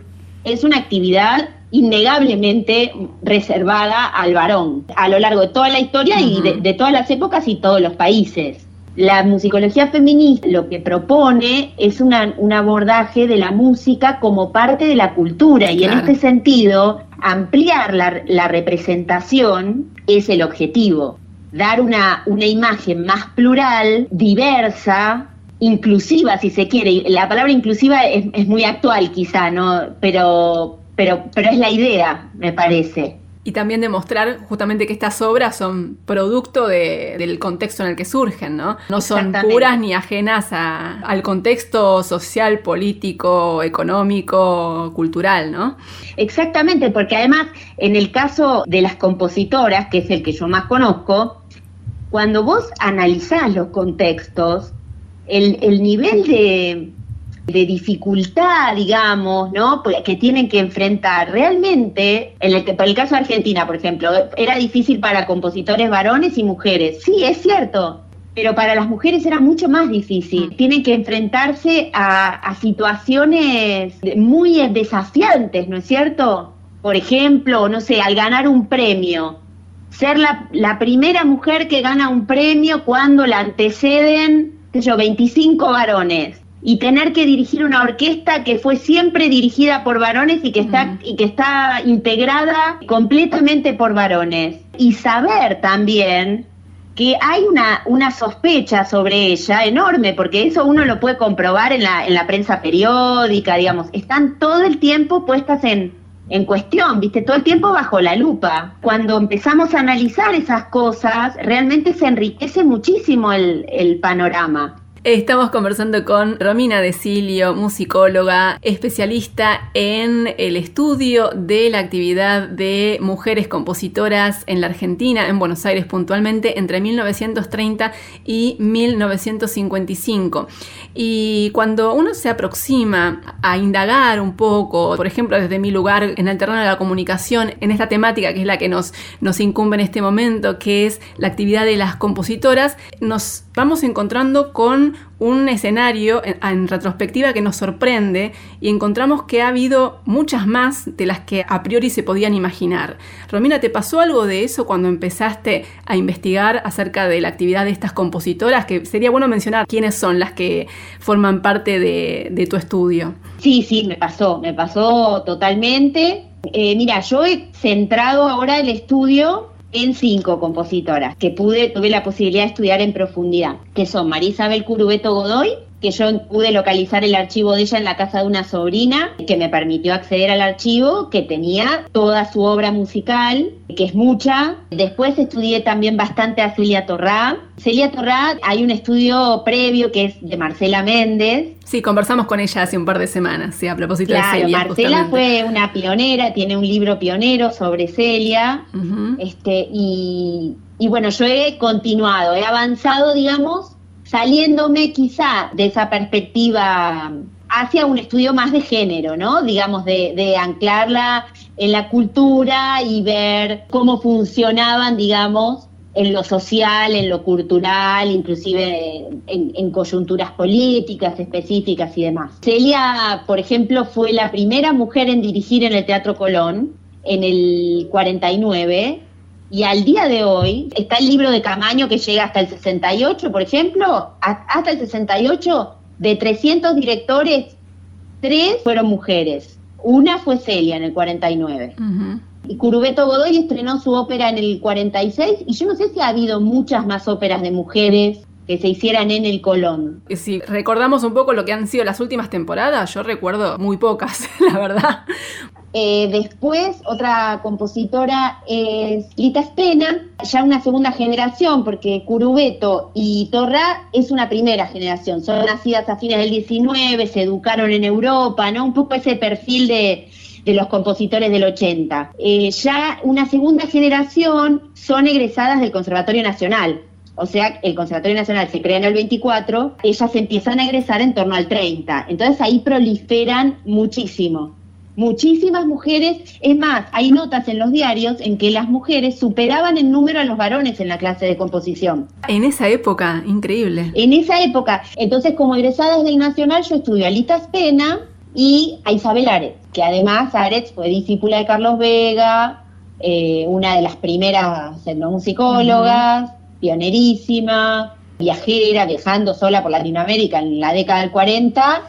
es una actividad innegablemente reservada al varón a lo largo de toda la historia y de, todas las épocas y todos los países. La musicología feminista lo que propone es un abordaje de la música como parte de la cultura y en este sentido ampliar la, representación es el objetivo. Dar una, una imagen más plural, diversa, inclusiva si se quiere. La palabra inclusiva es, es muy actual quizá, ¿no? Pero, pero, pero es la idea, me parece.
Y también demostrar justamente que estas obras son producto del contexto en el que surgen, ¿no? No son puras ni ajenas al contexto social, político, económico, cultural, ¿no?
Exactamente, porque además en el caso de las compositoras, que es el que yo más conozco, cuando vos analizás los contextos, el, el nivel de, de dificultad, digamos, ¿no? Que tienen que enfrentar. Realmente, en el, por el caso de Argentina, por ejemplo, era difícil para compositores varones y mujeres. Sí, es cierto, pero para las mujeres era mucho más difícil. Mm. Tienen que enfrentarse a, situaciones muy desafiantes, ¿no es cierto? Por ejemplo, no sé, al ganar un premio, ser la, la primera mujer que gana un premio cuando la anteceden, qué sé yo, 25 varones y tener que dirigir una orquesta que fue siempre dirigida por varones y que está, y que está integrada completamente por varones. Y saber también que hay una, una sospecha sobre ella enorme, porque eso uno lo puede comprobar en la, en la prensa periódica, digamos, están todo el tiempo puestas en, en cuestión, viste, todo el tiempo bajo la lupa. Cuando empezamos a analizar esas cosas, realmente se enriquece muchísimo el, el panorama.
Estamos conversando con Romina Decilio, musicóloga, especialista en el estudio de la actividad de mujeres compositoras en la Argentina, en Buenos Aires puntualmente, entre 1930 y 1955. Y cuando uno se aproxima a indagar un poco, por ejemplo, desde mi lugar en el terreno de la comunicación, en esta temática que es la que nos, nos incumbe en este momento, que es la actividad de las compositoras, nos vamos encontrando con un escenario en, retrospectiva que nos sorprende y encontramos que ha habido muchas más de las que a priori se podían imaginar. Romina, ¿te pasó algo de eso cuando empezaste a investigar acerca de la actividad de estas compositoras? Que sería bueno mencionar quiénes son las que forman parte de, tu estudio.
Sí, sí, me pasó, me pasó totalmente. Eh, mira, yo he centrado ahora el estudio en cinco compositoras que pude, tuve la posibilidad de estudiar en profundidad, que son María Isabel Curubeto Godoy, que yo pude localizar el archivo de ella en la casa de una sobrina, que me permitió acceder al archivo, que tenía toda su obra musical, que es mucha. Después estudié también bastante a Celia Torrá. Celia Torrá, hay un estudio previo que es de Marcela Méndez.
Sí, conversamos con ella hace un par de semanas, sí, a propósito
de
Celia.
Marcela fue una pionera, tiene un libro pionero sobre Celia, este, y, y bueno, yo he continuado, he avanzado, digamos, saliéndome quizá de esa perspectiva hacia un estudio más de género, ¿no? Digamos, de, anclarla en la cultura y ver cómo funcionaban, digamos, en lo social, en lo cultural, inclusive en, en, coyunturas políticas específicas y demás. Celia, por ejemplo, fue la primera mujer en dirigir en el Teatro Colón en el 49 y al día de hoy está el libro de Camaño que llega hasta el 68, por ejemplo, hasta el 68, de 300 directores, tres fueron mujeres. Una fue Celia en el 49. Y Curubeto Godoy estrenó su ópera en el 46 y yo no sé si ha habido muchas más óperas de mujeres que se hicieran en el Colón.
Si recordamos un poco lo que han sido las últimas temporadas, yo recuerdo muy pocas, la verdad.
Eh, después, otra compositora es Lita Spena, ya una segunda generación, porque Curubeto y Torra es una primera generación. Son nacidas a fines del 19, se educaron en Europa, ¿no? Un poco ese perfil de, los compositores del 80. Eh, ya una segunda generación son egresadas del Conservatorio Nacional. O sea, el Conservatorio Nacional se crea en el 24, ellas empiezan a egresar en torno al 30. Entonces ahí proliferan muchísimo muchísimas mujeres, es más, hay notas en los diarios en que las mujeres superaban en número a los varones en la clase de composición.
En esa época, increíble.
En esa época. Entonces, como egresadas del Nacional, yo estudié a Lita Spena y a Isabel Aretz, que además Aretz fue discípula de Carlos Vega, eh, una de las primeras etnomusicólogas, pionerísima, viajera, viajando sola por Latinoamérica en la década del 40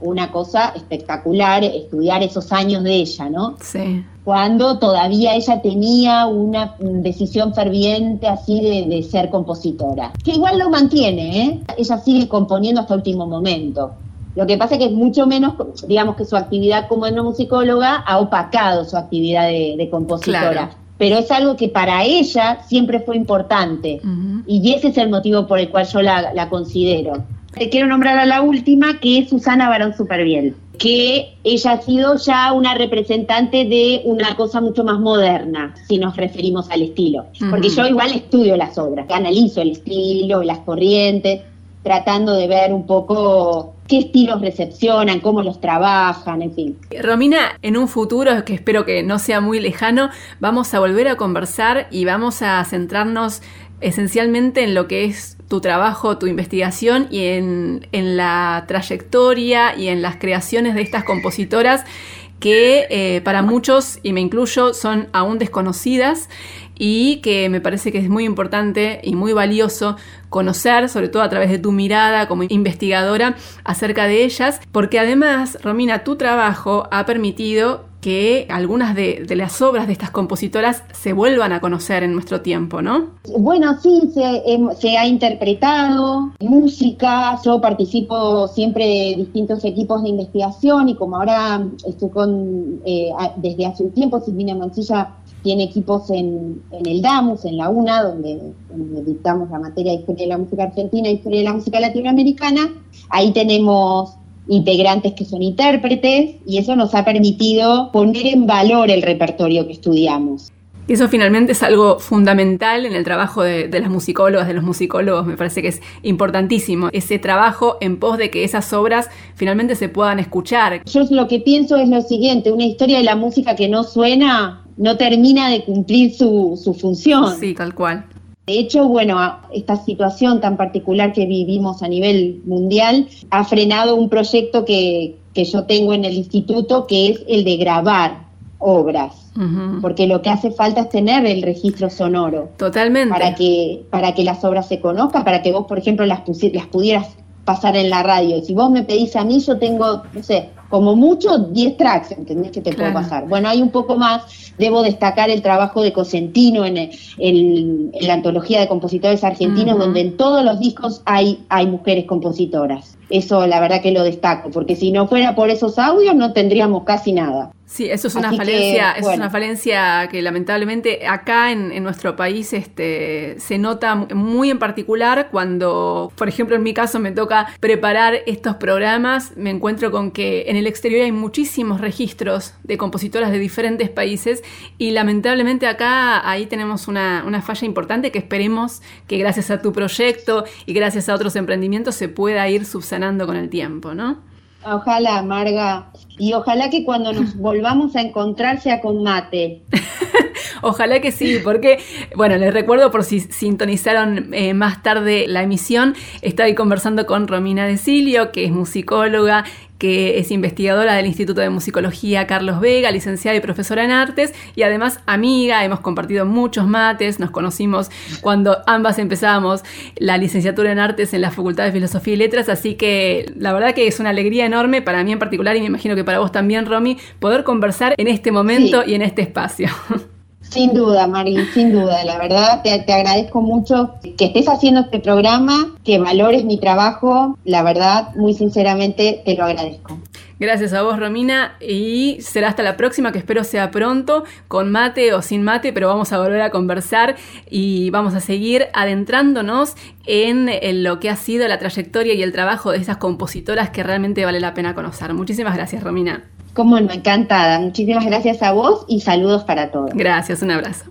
una cosa espectacular estudiar esos años de ella, ¿no?
Sí.
Cuando todavía ella tenía una decisión ferviente así de, ser compositora. Que igual lo mantiene, ¿eh? Ella sigue componiendo hasta el último momento. Lo que pasa es que es mucho menos, digamos que su actividad como etnomusicóloga ha opacado su actividad de, compositora. Pero es algo que para ella siempre fue importante. Y ese es el motivo por el cual yo la, la considero. Te quiero nombrar a la última, que es Susana Barón Superviel, que ella ha sido ya una representante de una cosa mucho más moderna, si nos referimos al estilo. Porque yo igual estudio las obras, analizo el estilo, las corrientes, tratando de ver un poco qué estilos recepcionan, cómo los trabajan, en fin.
Romina, en un futuro que espero que no sea muy lejano, vamos a volver a conversar y vamos a centrarnos esencialmente en lo que es tu trabajo, tu investigación y en, la trayectoria y en las creaciones de estas compositoras que eh, para muchos, y me incluyo, son aún desconocidas y que me parece que es muy importante y muy valioso conocer, sobre todo a través de tu mirada como investigadora acerca de ellas, porque además, Romina, tu trabajo ha permitido que algunas de, las obras de estas compositoras se vuelvan a conocer en nuestro tiempo, ¿no?
Bueno, sí, se, ha interpretado música, yo participo siempre de distintos equipos de investigación y como ahora estoy con, eh, desde hace un tiempo, Silvina Mancilla tiene equipos en, el DAMUS, en la UNA, donde, donde, dictamos la materia de historia de la música argentina historia de la música latinoamericana. Ahí tenemos integrantes que son intérpretes y eso nos ha permitido poner en valor el repertorio que estudiamos.
Eso finalmente es algo fundamental en el trabajo de, las musicólogas, de los musicólogos, me parece que es importantísimo, ese trabajo en pos de que esas obras finalmente se puedan escuchar.
Yo lo que pienso es lo siguiente, una historia de la música que no suena no termina de cumplir su, su función.
Sí, tal cual.
De hecho, bueno, esta situación tan particular que vivimos a nivel mundial ha frenado un proyecto que, yo tengo en el instituto, que es el de grabar obras, porque lo que hace falta es tener el registro sonoro.
Totalmente.
Para que, para que las obras se conozcan, para que vos, por ejemplo, las, las pudieras pasar en la radio. Si vos me pedís a mí, yo tengo, no sé, como mucho 10 tracks, ¿entendés? Que te puedo pasar. Bueno, hay un poco más, debo destacar el trabajo de Cosentino en, la antología de compositores argentinos, donde en todos los discos hay, hay mujeres compositoras. Eso la verdad que lo destaco, porque si no fuera por esos audios no tendríamos casi nada.
Sí, eso es una falencia, es una falencia que lamentablemente acá en, nuestro país este, se nota muy en particular cuando, por ejemplo, en mi caso me toca preparar estos programas, me encuentro con que en el exterior hay muchísimos registros de compositoras de diferentes países y lamentablemente acá ahí tenemos una, una falla importante que esperemos que gracias a tu proyecto y gracias a otros emprendimientos se pueda ir subsanando con el tiempo, ¿no?
Ojalá, Marga. Y ojalá que cuando nos volvamos a encontrar sea con mate.
Ojalá que sí, porque, bueno, les recuerdo por si sintonizaron eh, más tarde la emisión, estoy conversando con Romina Decilio, que es musicóloga, que es investigadora del Instituto de Musicología Carlos Vega, licenciada y profesora en artes, y además amiga, hemos compartido muchos mates, nos conocimos cuando ambas empezábamos la licenciatura en artes en la Facultad de Filosofía y Letras, así que la verdad que es una alegría enorme para mí en particular y me imagino que para vos también, Romy, poder conversar en este momento y en este espacio.
Sin duda, Marín, sin duda. La verdad, te, agradezco mucho que estés haciendo este programa, que valores mi trabajo. La verdad, muy sinceramente, te lo agradezco.
Gracias a vos, Romina, y será hasta la próxima, que espero sea pronto, con mate o sin mate, pero vamos a volver a conversar y vamos a seguir adentrándonos en, en lo que ha sido la trayectoria y el trabajo de esas compositoras que realmente vale la pena conocer. Muchísimas gracias, Romina.
Como encantada. Muchísimas gracias a vos y saludos para todos.
Gracias, un abrazo.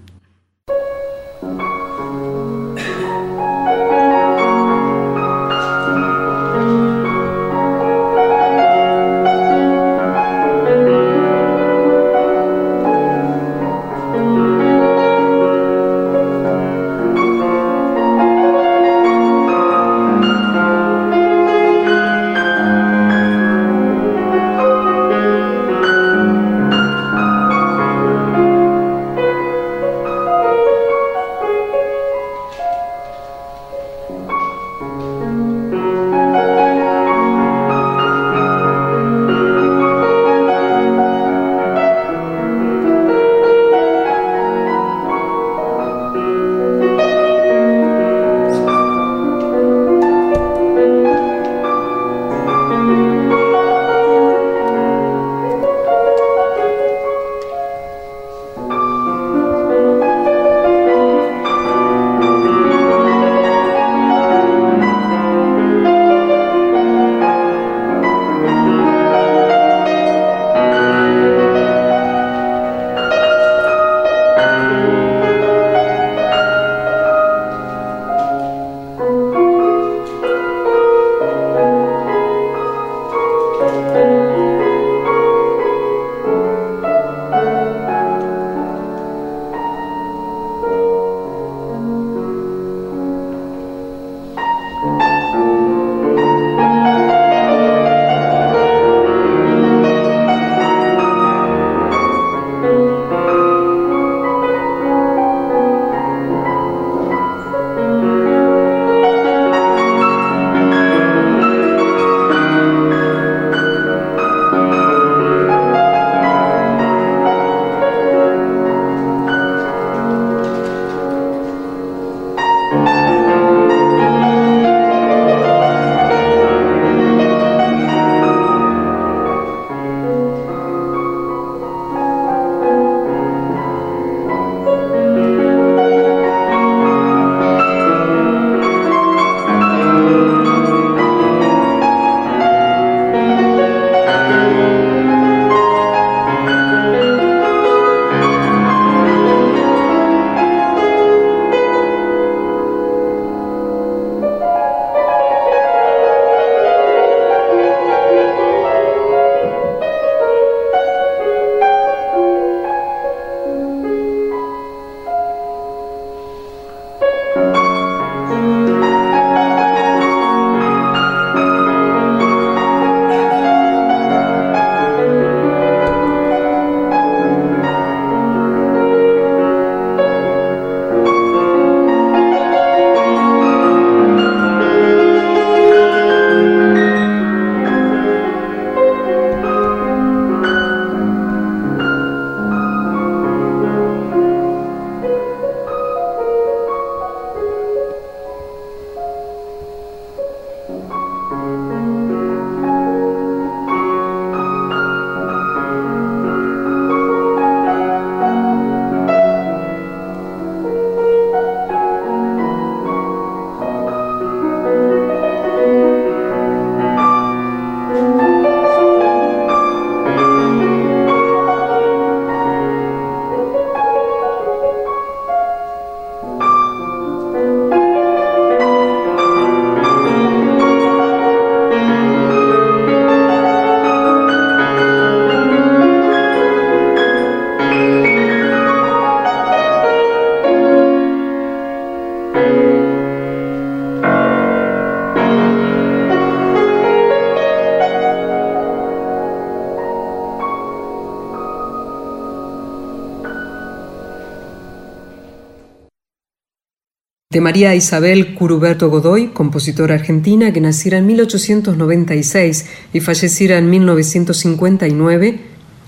María Isabel Curuberto Godoy, compositora argentina que naciera en 1896 y falleciera en 1959,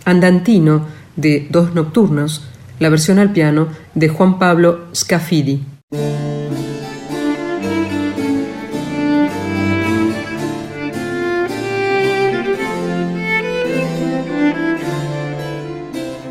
Andantino, de Dos Nocturnos, la versión al piano de Juan Pablo Scafidi.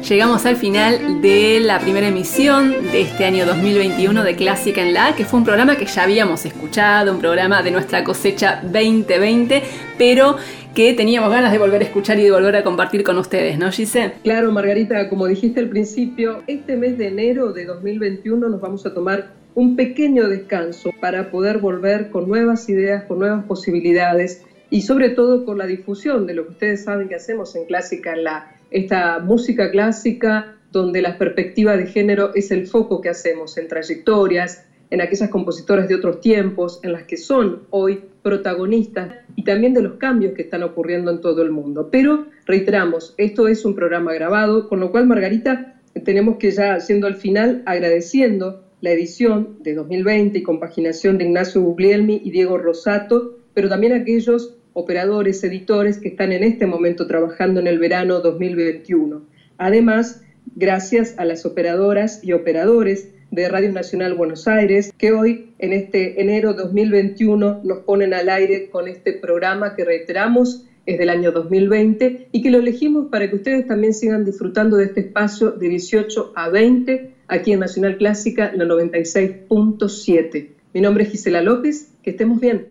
Llegamos al final de la primera emisión de este año 2021 de Clásica en la, que fue un programa que ya habíamos escuchado, un programa de nuestra cosecha 2020, pero que teníamos ganas de volver a escuchar y de volver a compartir con ustedes, ¿no, Gise?
Claro, Margarita, como dijiste al principio, este mes de enero de 2021 nos vamos a tomar un pequeño descanso para poder volver con nuevas ideas, con nuevas posibilidades y sobre todo con la difusión de lo que ustedes saben que hacemos en Clásica en la esta música clásica donde la perspectiva de género es el foco que hacemos en trayectorias, en aquellas compositoras de otros tiempos, en las que son hoy protagonistas y también de los cambios que están ocurriendo en todo el mundo. Pero reiteramos, esto es un programa grabado, con lo cual, Margarita, tenemos que ya, siendo al final, agradeciendo la edición de 2020 y compaginación de Ignacio Guglielmi y Diego Rosato, pero también aquellos operadores, editores que están en este momento trabajando en el verano 2021. Además, gracias a las operadoras y operadores de Radio Nacional Buenos Aires, que hoy, en este enero 2021, nos ponen al aire con este programa que reiteramos es del año 2020 y que lo elegimos para que ustedes también sigan disfrutando de este espacio de 18 a 20 aquí en Nacional Clásica, la 96.7. Mi nombre es Gisela López, que estemos bien.